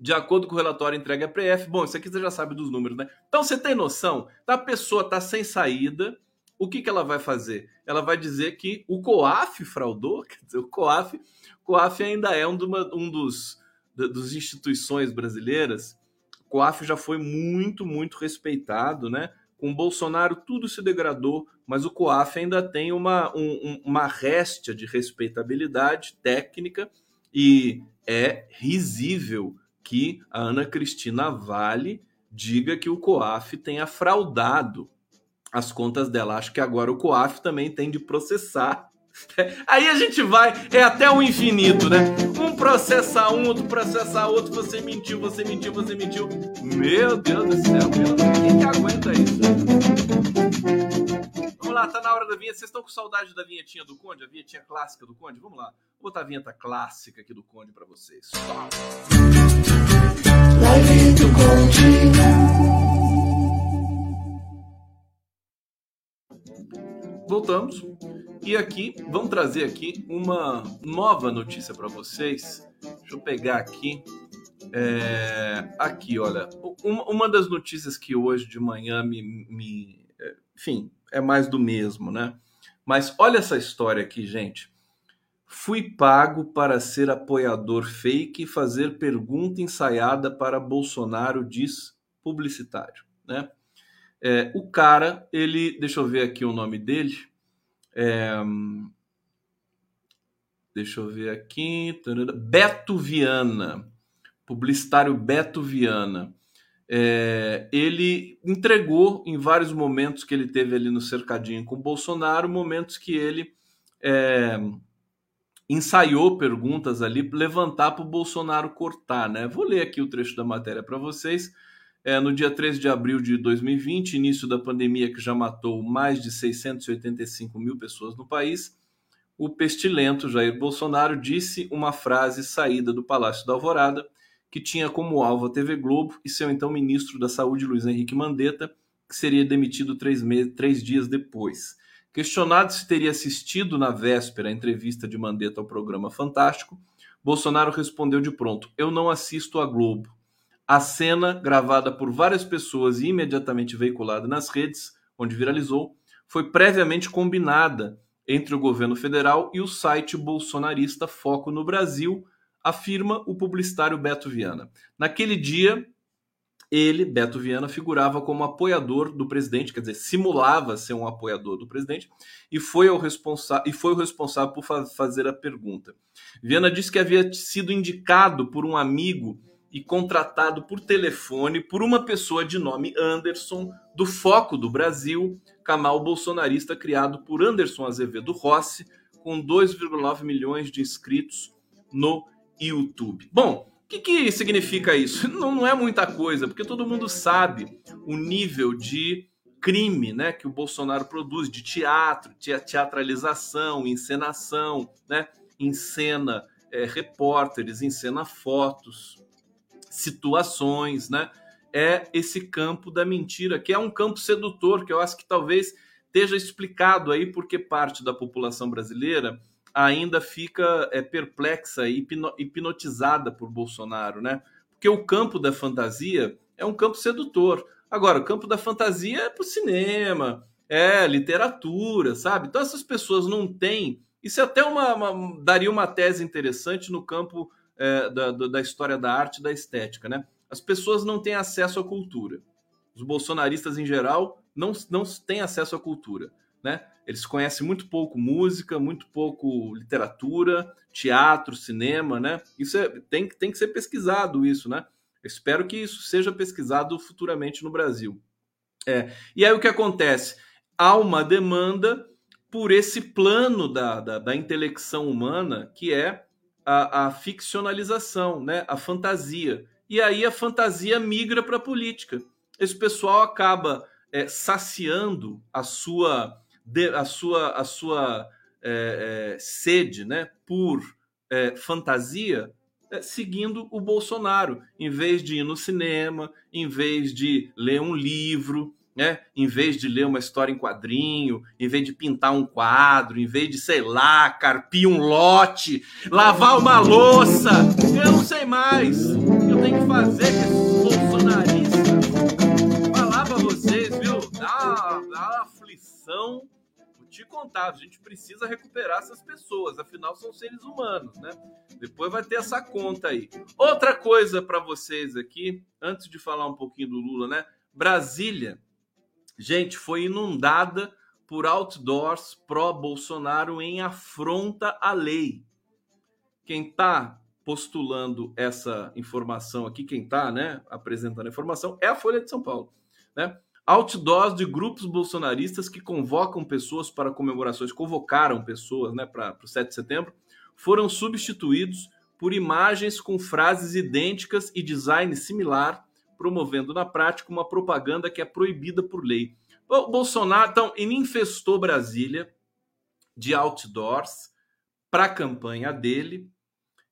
de acordo com o relatório entregue à PF. Bom, isso aqui você já sabe dos números, né? Então você tem noção da pessoa tá sem saída, o que, que ela vai fazer? Ela vai dizer que o COAF fraudou, quer dizer, o COAF, COAF ainda é um, um dos, dos instituições brasileiras. O COAF já foi muito, muito respeitado, né? Com Bolsonaro tudo se degradou, mas o COAF ainda tem uma, um, uma réstia de respeitabilidade técnica e é risível que a Ana Cristina Vale diga que o COAF tenha fraudado as contas dela. Acho que agora o COAF também tem de processar. Aí a gente vai, é até o infinito, né? Um processa um, outro processa outro, você mentiu, você mentiu, você mentiu. Meu Deus do céu, meu Deus, quem que aguenta isso? Vamos lá, tá na hora da vinheta. Vocês estão com saudade da vinhetinha do Conde? A vinhetinha clássica do Conde? Vamos lá. Vou botar a vinheta clássica aqui do Conde para vocês. Live do Conde. Voltamos. E aqui, vamos trazer aqui uma nova notícia para vocês. Deixa eu pegar aqui. É, aqui, olha. Uma, das notícias que hoje de manhã me, me é, enfim, é mais do mesmo, né? Mas olha essa história aqui, gente. Fui pago para ser apoiador fake e fazer pergunta ensaiada para Bolsonaro, diz publicitário, né? É, o cara, ele, deixa eu ver aqui o nome dele. É, deixa eu ver aqui. Beto Viana, publicitário Beto Viana. É, ele entregou em vários momentos que ele teve ali no cercadinho com o Bolsonaro, momentos que ele é, ensaiou perguntas ali, levantar para o Bolsonaro cortar, né? Vou ler aqui o trecho da matéria para vocês. É, no dia 13 de abril de 2020, início da pandemia que já matou mais de 685 mil pessoas no país, o pestilento Jair Bolsonaro disse uma frase saída do Palácio da Alvorada, que tinha como alvo a TV Globo e seu então ministro da Saúde, Luiz Henrique Mandetta, que seria demitido três, três dias depois. Questionado se teria assistido na véspera a entrevista de Mandetta ao programa Fantástico, Bolsonaro respondeu de pronto: Eu não assisto a Globo. A cena, gravada por várias pessoas e imediatamente veiculada nas redes, onde viralizou, foi previamente combinada entre o governo federal e o site bolsonarista Foco no Brasil, afirma o publicitário Beto Viana. Naquele dia, ele, Beto Viana, figurava como apoiador do presidente, quer dizer, simulava ser um apoiador do presidente, e foi, o, responsa e foi o responsável por fa fazer a pergunta. Viana disse que havia sido indicado por um amigo e contratado por telefone por uma pessoa de nome Anderson, do Foco do Brasil, canal bolsonarista criado por Anderson Azevedo Rossi, com 2,9 milhões de inscritos no YouTube. Bom, o que, que significa isso? Não, não é muita coisa, porque todo mundo sabe o nível de crime né, que o Bolsonaro produz de teatro, teatralização, encenação, né? encena é, repórteres, encena fotos, situações, né? É esse campo da mentira, que é um campo sedutor, que eu acho que talvez esteja explicado aí porque parte da população brasileira ainda fica é, perplexa e hipnotizada por Bolsonaro, né? Porque o campo da fantasia é um campo sedutor. Agora, o campo da fantasia é para o cinema, é literatura, sabe? Então essas pessoas não têm. Isso é até uma, uma daria uma tese interessante no campo é, da, da história da arte e da estética, né? As pessoas não têm acesso à cultura. Os bolsonaristas, em geral, não, não têm acesso à cultura, né? Eles conhecem muito pouco música, muito pouco literatura, teatro, cinema, né? Isso é, tem, tem que ser pesquisado, isso, né? Espero que isso seja pesquisado futuramente no Brasil. É, e aí o que acontece? Há uma demanda por esse plano da, da, da intelecção humana que é a, a ficcionalização, né? a fantasia. E aí a fantasia migra para a política. Esse pessoal acaba é, saciando a sua, a sua, a sua é, é, sede né? por é, fantasia é, seguindo o Bolsonaro, em vez de ir no cinema, em vez de ler um livro, né? Em vez de ler uma história em quadrinho, em vez de pintar um quadro, em vez de, sei lá, carpir um lote, lavar uma louça, eu não sei mais. Eu tenho que fazer que esses bolsonaristas falar pra vocês, viu? Dá, dá aflição. Te contar, a gente precisa recuperar essas pessoas, afinal são seres humanos, né? Depois vai ter essa conta aí. Outra coisa para vocês aqui, antes de falar um pouquinho do Lula, né? Brasília gente, foi inundada por outdoors pró-Bolsonaro em afronta à lei. Quem está postulando essa informação aqui, quem está né, apresentando a informação, é a Folha de São Paulo. Né? Outdoors de grupos bolsonaristas que convocam pessoas para comemorações, convocaram pessoas né, para o 7 de setembro, foram substituídos por imagens com frases idênticas e design similar promovendo na prática uma propaganda que é proibida por lei. O Bolsonaro, então, infestou Brasília de outdoors para a campanha dele,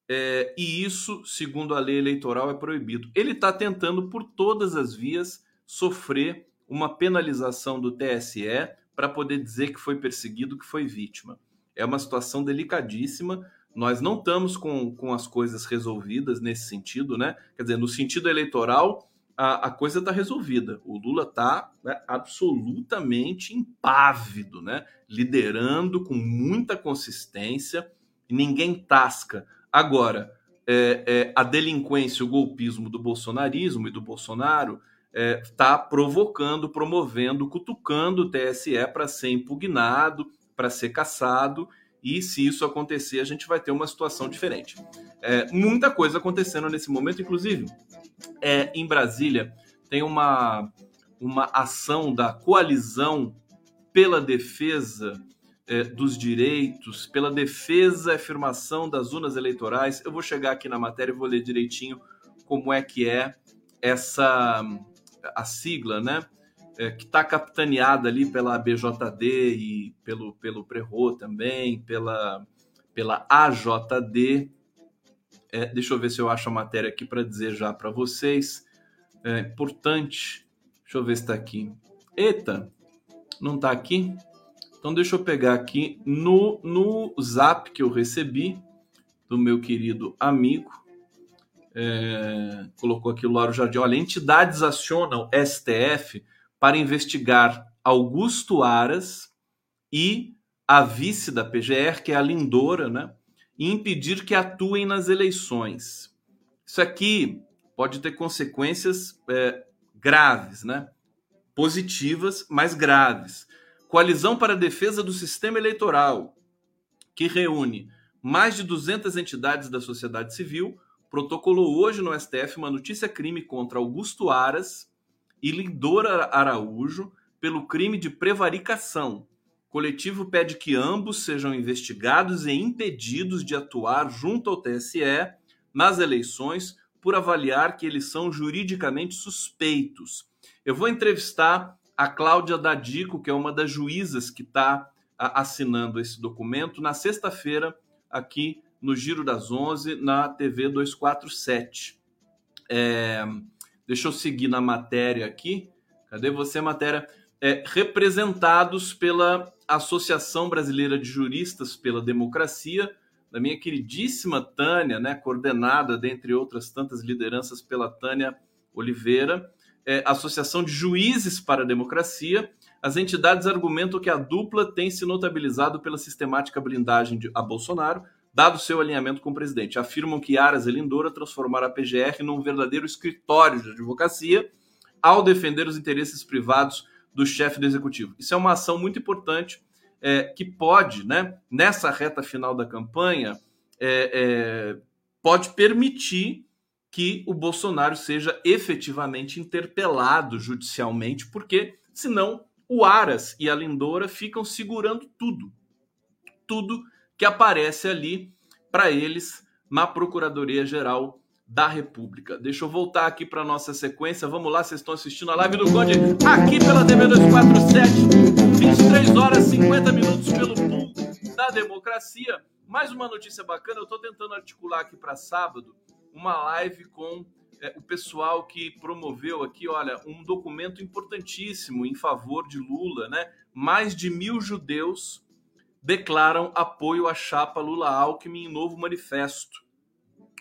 é, e isso, segundo a lei eleitoral, é proibido. Ele está tentando, por todas as vias, sofrer uma penalização do TSE para poder dizer que foi perseguido, que foi vítima. É uma situação delicadíssima. Nós não estamos com, com as coisas resolvidas nesse sentido, né? Quer dizer, no sentido eleitoral, a, a coisa está resolvida. O Lula está né, absolutamente impávido, né? Liderando com muita consistência, ninguém tasca. Agora, é, é, a delinquência, o golpismo do bolsonarismo e do Bolsonaro está é, provocando, promovendo, cutucando o TSE para ser impugnado, para ser caçado. E se isso acontecer, a gente vai ter uma situação diferente. É, muita coisa acontecendo nesse momento, inclusive é, em Brasília tem uma, uma ação da coalizão pela defesa é, dos direitos, pela defesa e afirmação das urnas eleitorais. Eu vou chegar aqui na matéria e vou ler direitinho como é que é essa a sigla, né? É, que está capitaneada ali pela BJD e pelo, pelo Prerro também, pela, pela AJD. É, deixa eu ver se eu acho a matéria aqui para dizer já para vocês. É importante. Deixa eu ver se está aqui. Eita, não está aqui? Então deixa eu pegar aqui no, no zap que eu recebi do meu querido amigo. É, colocou aqui o Lauro Jardim. Olha, entidades acionam STF para investigar Augusto Aras e a vice da PGR, que é a Lindora, né? E impedir que atuem nas eleições. Isso aqui pode ter consequências é, graves, né? Positivas, mas graves. Coalizão para a Defesa do Sistema Eleitoral, que reúne mais de 200 entidades da sociedade civil, protocolou hoje no STF uma notícia-crime contra Augusto Aras e Lindora Araújo pelo crime de prevaricação. O coletivo pede que ambos sejam investigados e impedidos de atuar junto ao TSE nas eleições por avaliar que eles são juridicamente suspeitos. Eu vou entrevistar a Cláudia Dadico, que é uma das juízas que está assinando esse documento, na sexta-feira, aqui no Giro das Onze, na TV 247. É, deixa eu seguir na matéria aqui. Cadê você, matéria? É, representados pela Associação Brasileira de Juristas pela Democracia, da minha queridíssima Tânia, né, coordenada, dentre outras tantas lideranças, pela Tânia Oliveira, é, Associação de Juízes para a Democracia, as entidades argumentam que a dupla tem se notabilizado pela sistemática blindagem de, a Bolsonaro, dado seu alinhamento com o presidente. Afirmam que Aras e Lindora transformaram a PGR num verdadeiro escritório de advocacia ao defender os interesses privados do chefe do executivo. Isso é uma ação muito importante é, que pode, né, nessa reta final da campanha, é, é, pode permitir que o Bolsonaro seja efetivamente interpelado judicialmente, porque senão o Aras e a Lindora ficam segurando tudo. Tudo que aparece ali para eles na Procuradoria-Geral da República. Deixa eu voltar aqui para nossa sequência. Vamos lá, vocês estão assistindo a live do Conde aqui pela TV 247, 23 horas 50 minutos pelo pool da democracia. Mais uma notícia bacana, eu estou tentando articular aqui para sábado uma live com é, o pessoal que promoveu aqui, olha, um documento importantíssimo em favor de Lula, né? Mais de mil judeus declaram apoio à chapa Lula-Alckmin em novo manifesto.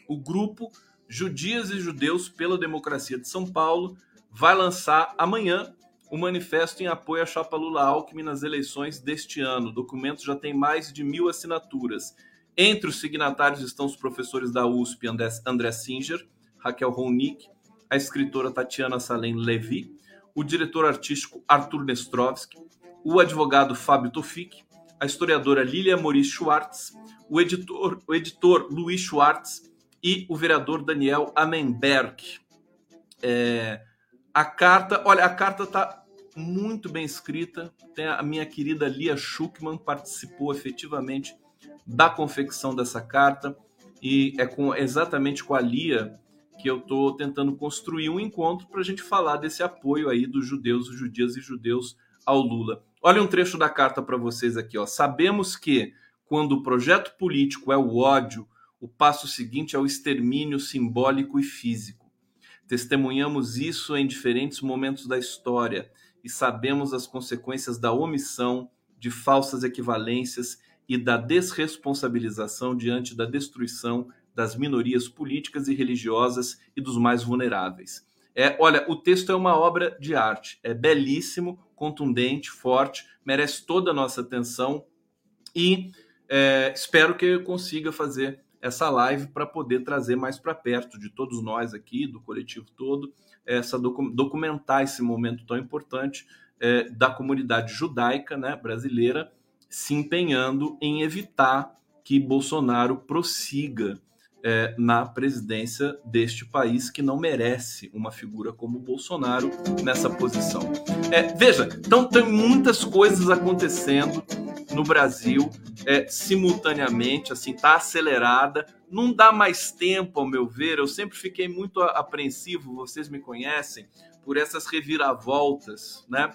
O grupo Judias e Judeus pela Democracia de São Paulo vai lançar amanhã o manifesto em apoio à chapa Lula-Alckmin nas eleições deste ano. O documento já tem mais de mil assinaturas. Entre os signatários estão os professores da USP André Singer, Raquel Ronick, a escritora Tatiana Salem Levi, o diretor artístico Arthur Nestrovski, o advogado Fábio Tofik, a historiadora Lilia Moris Schwartz, o editor, o editor Luiz Schwartz e o vereador Daniel Amenberg. É, a carta, olha, a carta está muito bem escrita. Tem a minha querida Lia Schuckman participou efetivamente da confecção dessa carta e é com exatamente com a Lia que eu estou tentando construir um encontro para a gente falar desse apoio aí dos judeus, judias e judeus ao Lula. Olha um trecho da carta para vocês aqui. Ó. Sabemos que quando o projeto político é o ódio, o passo seguinte é o extermínio simbólico e físico. Testemunhamos isso em diferentes momentos da história e sabemos as consequências da omissão, de falsas equivalências e da desresponsabilização diante da destruição das minorias políticas e religiosas e dos mais vulneráveis. É, olha, o texto é uma obra de arte, é belíssimo, contundente, forte, merece toda a nossa atenção e é, espero que eu consiga fazer essa live para poder trazer mais para perto de todos nós aqui, do coletivo todo, essa documentar esse momento tão importante é, da comunidade judaica né, brasileira se empenhando em evitar que Bolsonaro prossiga é, na presidência deste país que não merece uma figura como Bolsonaro nessa posição. É, veja, então tem muitas coisas acontecendo no Brasil é, simultaneamente, assim, tá acelerada, não dá mais tempo, ao meu ver. Eu sempre fiquei muito apreensivo, vocês me conhecem, por essas reviravoltas, né,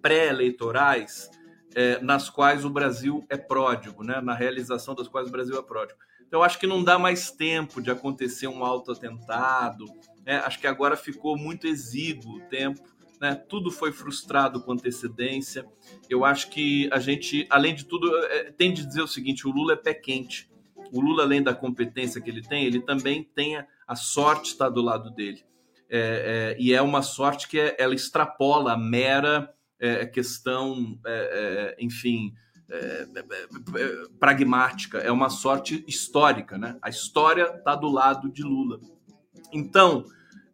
pré-eleitorais, é, nas quais o Brasil é pródigo, né, na realização das quais o Brasil é pródigo. Então, acho que não dá mais tempo de acontecer um autoatentado. Né? Acho que agora ficou muito exíguo o tempo. Né? Tudo foi frustrado com antecedência. Eu acho que a gente, além de tudo, é, tem de dizer o seguinte: o Lula é pé quente. O Lula, além da competência que ele tem, ele também tem a, sorte está do lado dele. É, é, e é uma sorte que é, ela extrapola a mera é, questão, é, enfim, é, é, é, pragmática, é uma sorte histórica, né? A história está do lado de Lula. Então,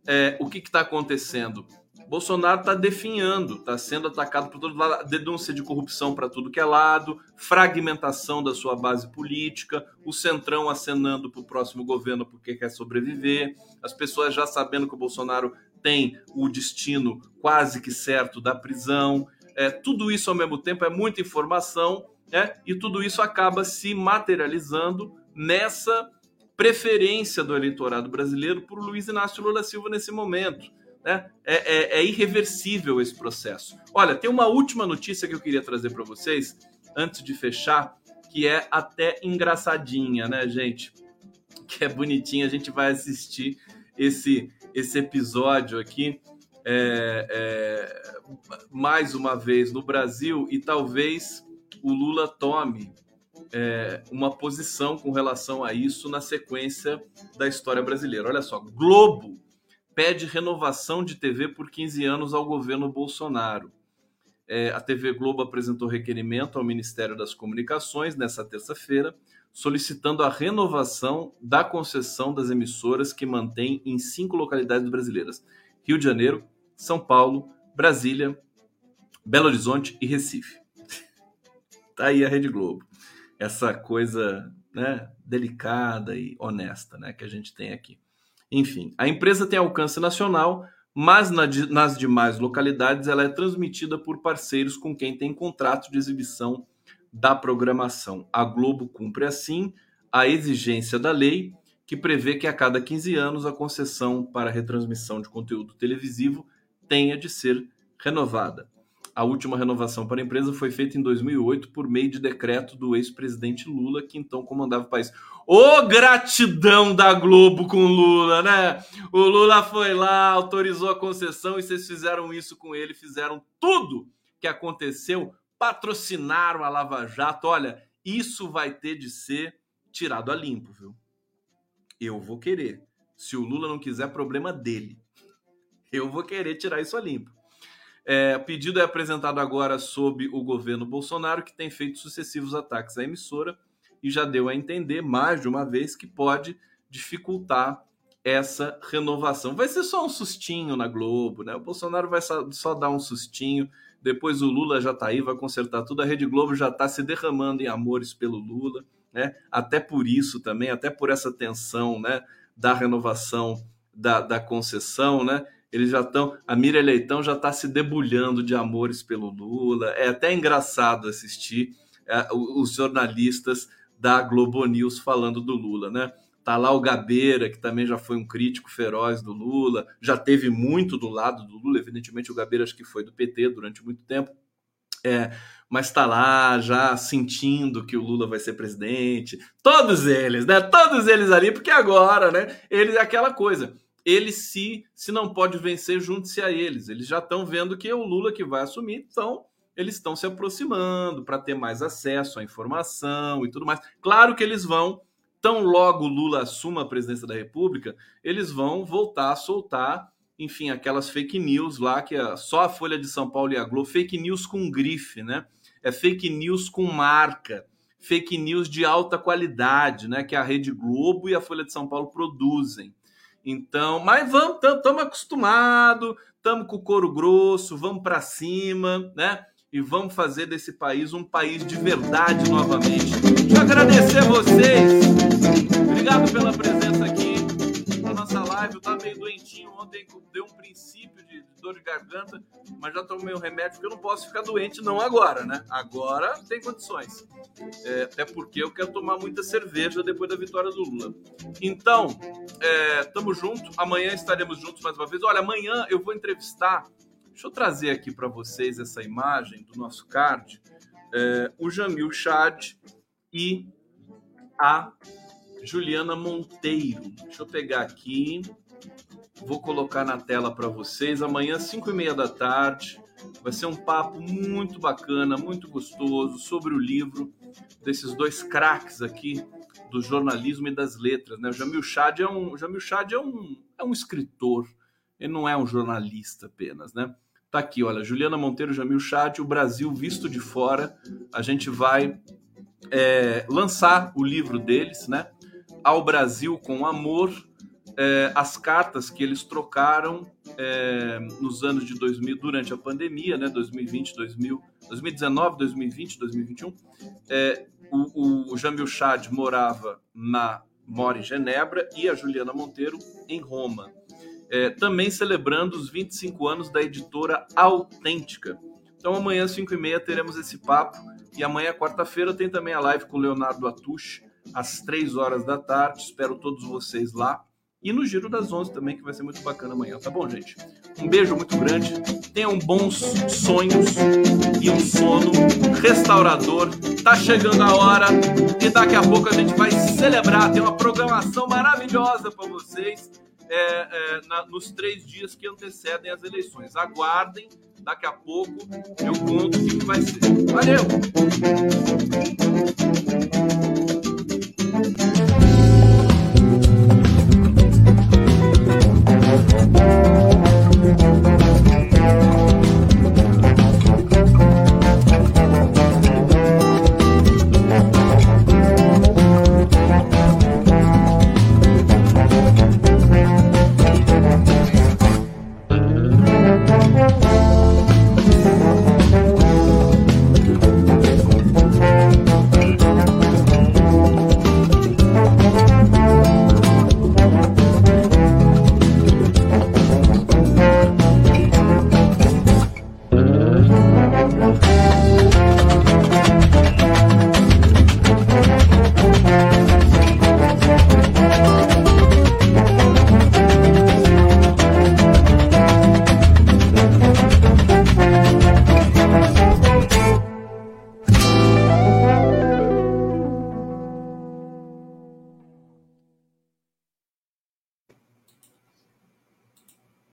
é, o que está acontecendo? Bolsonaro está definhando, está sendo atacado por todo lado, denúncia de corrupção para tudo que é lado, fragmentação da sua base política, o centrão acenando para o próximo governo porque quer sobreviver, as pessoas já sabendo que o Bolsonaro tem o destino quase que certo da prisão, é, tudo isso ao mesmo tempo é muita informação, né? e tudo isso acaba se materializando nessa preferência do eleitorado brasileiro por Luiz Inácio Lula Silva nesse momento. Né? É, é, é irreversível esse processo. Olha, tem uma última notícia que eu queria trazer para vocês antes de fechar, que é até engraçadinha, né, gente? Que é bonitinha. A gente vai assistir esse, esse episódio aqui é, é, mais uma vez no Brasil e talvez o Lula tome é, uma posição com relação a isso na sequência da história brasileira. Olha só, Globo pede renovação de TV por 15 anos ao governo Bolsonaro. É, a TV Globo apresentou requerimento ao Ministério das Comunicações nessa terça-feira, solicitando a renovação da concessão das emissoras que mantém em cinco localidades brasileiras: Rio de Janeiro, são Paulo, Brasília, Belo Horizonte e Recife. tá aí a Rede Globo. Essa coisa né, delicada e honesta né, que a gente tem aqui. Enfim, a empresa tem alcance nacional, mas na, nas demais localidades ela é transmitida por parceiros com quem tem contrato de exibição da programação. A Globo cumpre assim a exigência da lei, que prevê que a cada 15 anos a concessão para retransmissão de conteúdo televisivo tenha de ser renovada. A última renovação para a empresa foi feita em 2008 por meio de decreto do ex-presidente Lula, que então comandava o país. Ô gratidão da Globo com Lula, né? O Lula foi lá, autorizou a concessão e vocês fizeram isso com ele, fizeram tudo que aconteceu, patrocinaram a Lava Jato. Olha, isso vai ter de ser tirado a limpo, viu? Eu vou querer. Se o Lula não quiser, problema dele eu vou querer tirar isso a limpo. É, o pedido é apresentado agora sob o governo Bolsonaro, que tem feito sucessivos ataques à emissora e já deu a entender mais de uma vez que pode dificultar essa renovação. Vai ser só um sustinho na Globo, né? O Bolsonaro vai só, dar um sustinho, depois o Lula já tá aí, vai consertar tudo. A Rede Globo já está se derramando em amores pelo Lula, né? Até por isso também, até por essa tensão, né? Da renovação da, da concessão, né? Eles já estão. A Miriam Leitão já está se debulhando de amores pelo Lula. É até engraçado assistir é, os jornalistas da Globo News falando do Lula, né? Tá lá o Gabeira, que também já foi um crítico feroz do Lula, já teve muito do lado do Lula, evidentemente o Gabeira acho que foi do PT durante muito tempo. É, mas está lá já sentindo que o Lula vai ser presidente. Todos eles, né? Todos eles ali, porque agora, né? Eles é aquela coisa Ele se, se não pode vencer, junte-se a eles. Eles já estão vendo que é o Lula que vai assumir, então eles estão se aproximando para ter mais acesso à informação e tudo mais. Claro que eles vão, tão logo Lula assuma a presidência da República, eles vão voltar a soltar, enfim, aquelas fake news lá que é só a Folha de São Paulo e a Globo, fake news com grife, né? É fake news com marca, fake news de alta qualidade, né? Que a Rede Globo e a Folha de São Paulo produzem. Então, mas vamos, estamos acostumados, estamos com o couro grosso, vamos para cima, né? e vamos fazer desse país um país de verdade novamente. Deixa eu agradecer vocês. Obrigado pela presença aqui nossa live. Eu estava meio doentinho ontem, deu um princípio de dor de garganta, mas já tomei o um remédio porque eu não posso ficar doente não agora, né? Agora tem condições. É, até porque eu quero tomar muita cerveja depois da vitória do Lula. Então, é, juntos. Amanhã estaremos juntos mais uma vez. Olha, amanhã eu vou entrevistar Deixa eu trazer aqui para vocês essa imagem do nosso card. É, o Jamil Chad e a Juliana Monteiro. Deixa eu pegar aqui. Vou colocar na tela para vocês. Amanhã, 5 e meia da tarde. Vai ser um papo muito bacana, muito gostoso sobre o livro desses dois craques aqui do jornalismo e das letras. Né? O Jamil Chad é um, Jamil Chad é um, é um escritor, ele não é um jornalista apenas, né? Tá aqui, olha, Juliana Monteiro, Jamil Chat, o Brasil visto de fora. A gente vai é, lançar o livro deles, né? Ao Brasil com Amor, é, as cartas que eles trocaram é, nos anos de 2000, durante a pandemia, né? 2020, 2000, 2019, 2020, 2021. É, o, o Jamil Chad morava na mora em Genebra e a Juliana Monteiro em Roma é, também celebrando os 25 anos da editora Autêntica. Então amanhã, 5 e meia, teremos esse papo. E amanhã, quarta-feira, tem também a live com o Leonardo Atush, às 3 horas da tarde. Espero todos vocês lá e no Giro das 11 também, que vai ser muito bacana amanhã, tá bom, gente? Um beijo muito grande, tenham bons sonhos e um sono restaurador. Tá chegando a hora e daqui a pouco a gente vai celebrar, tem uma programação maravilhosa para vocês. É, é, na, nos três dias que antecedem as eleições. Aguardem, daqui a pouco eu conto o que vai ser. Valeu! うん。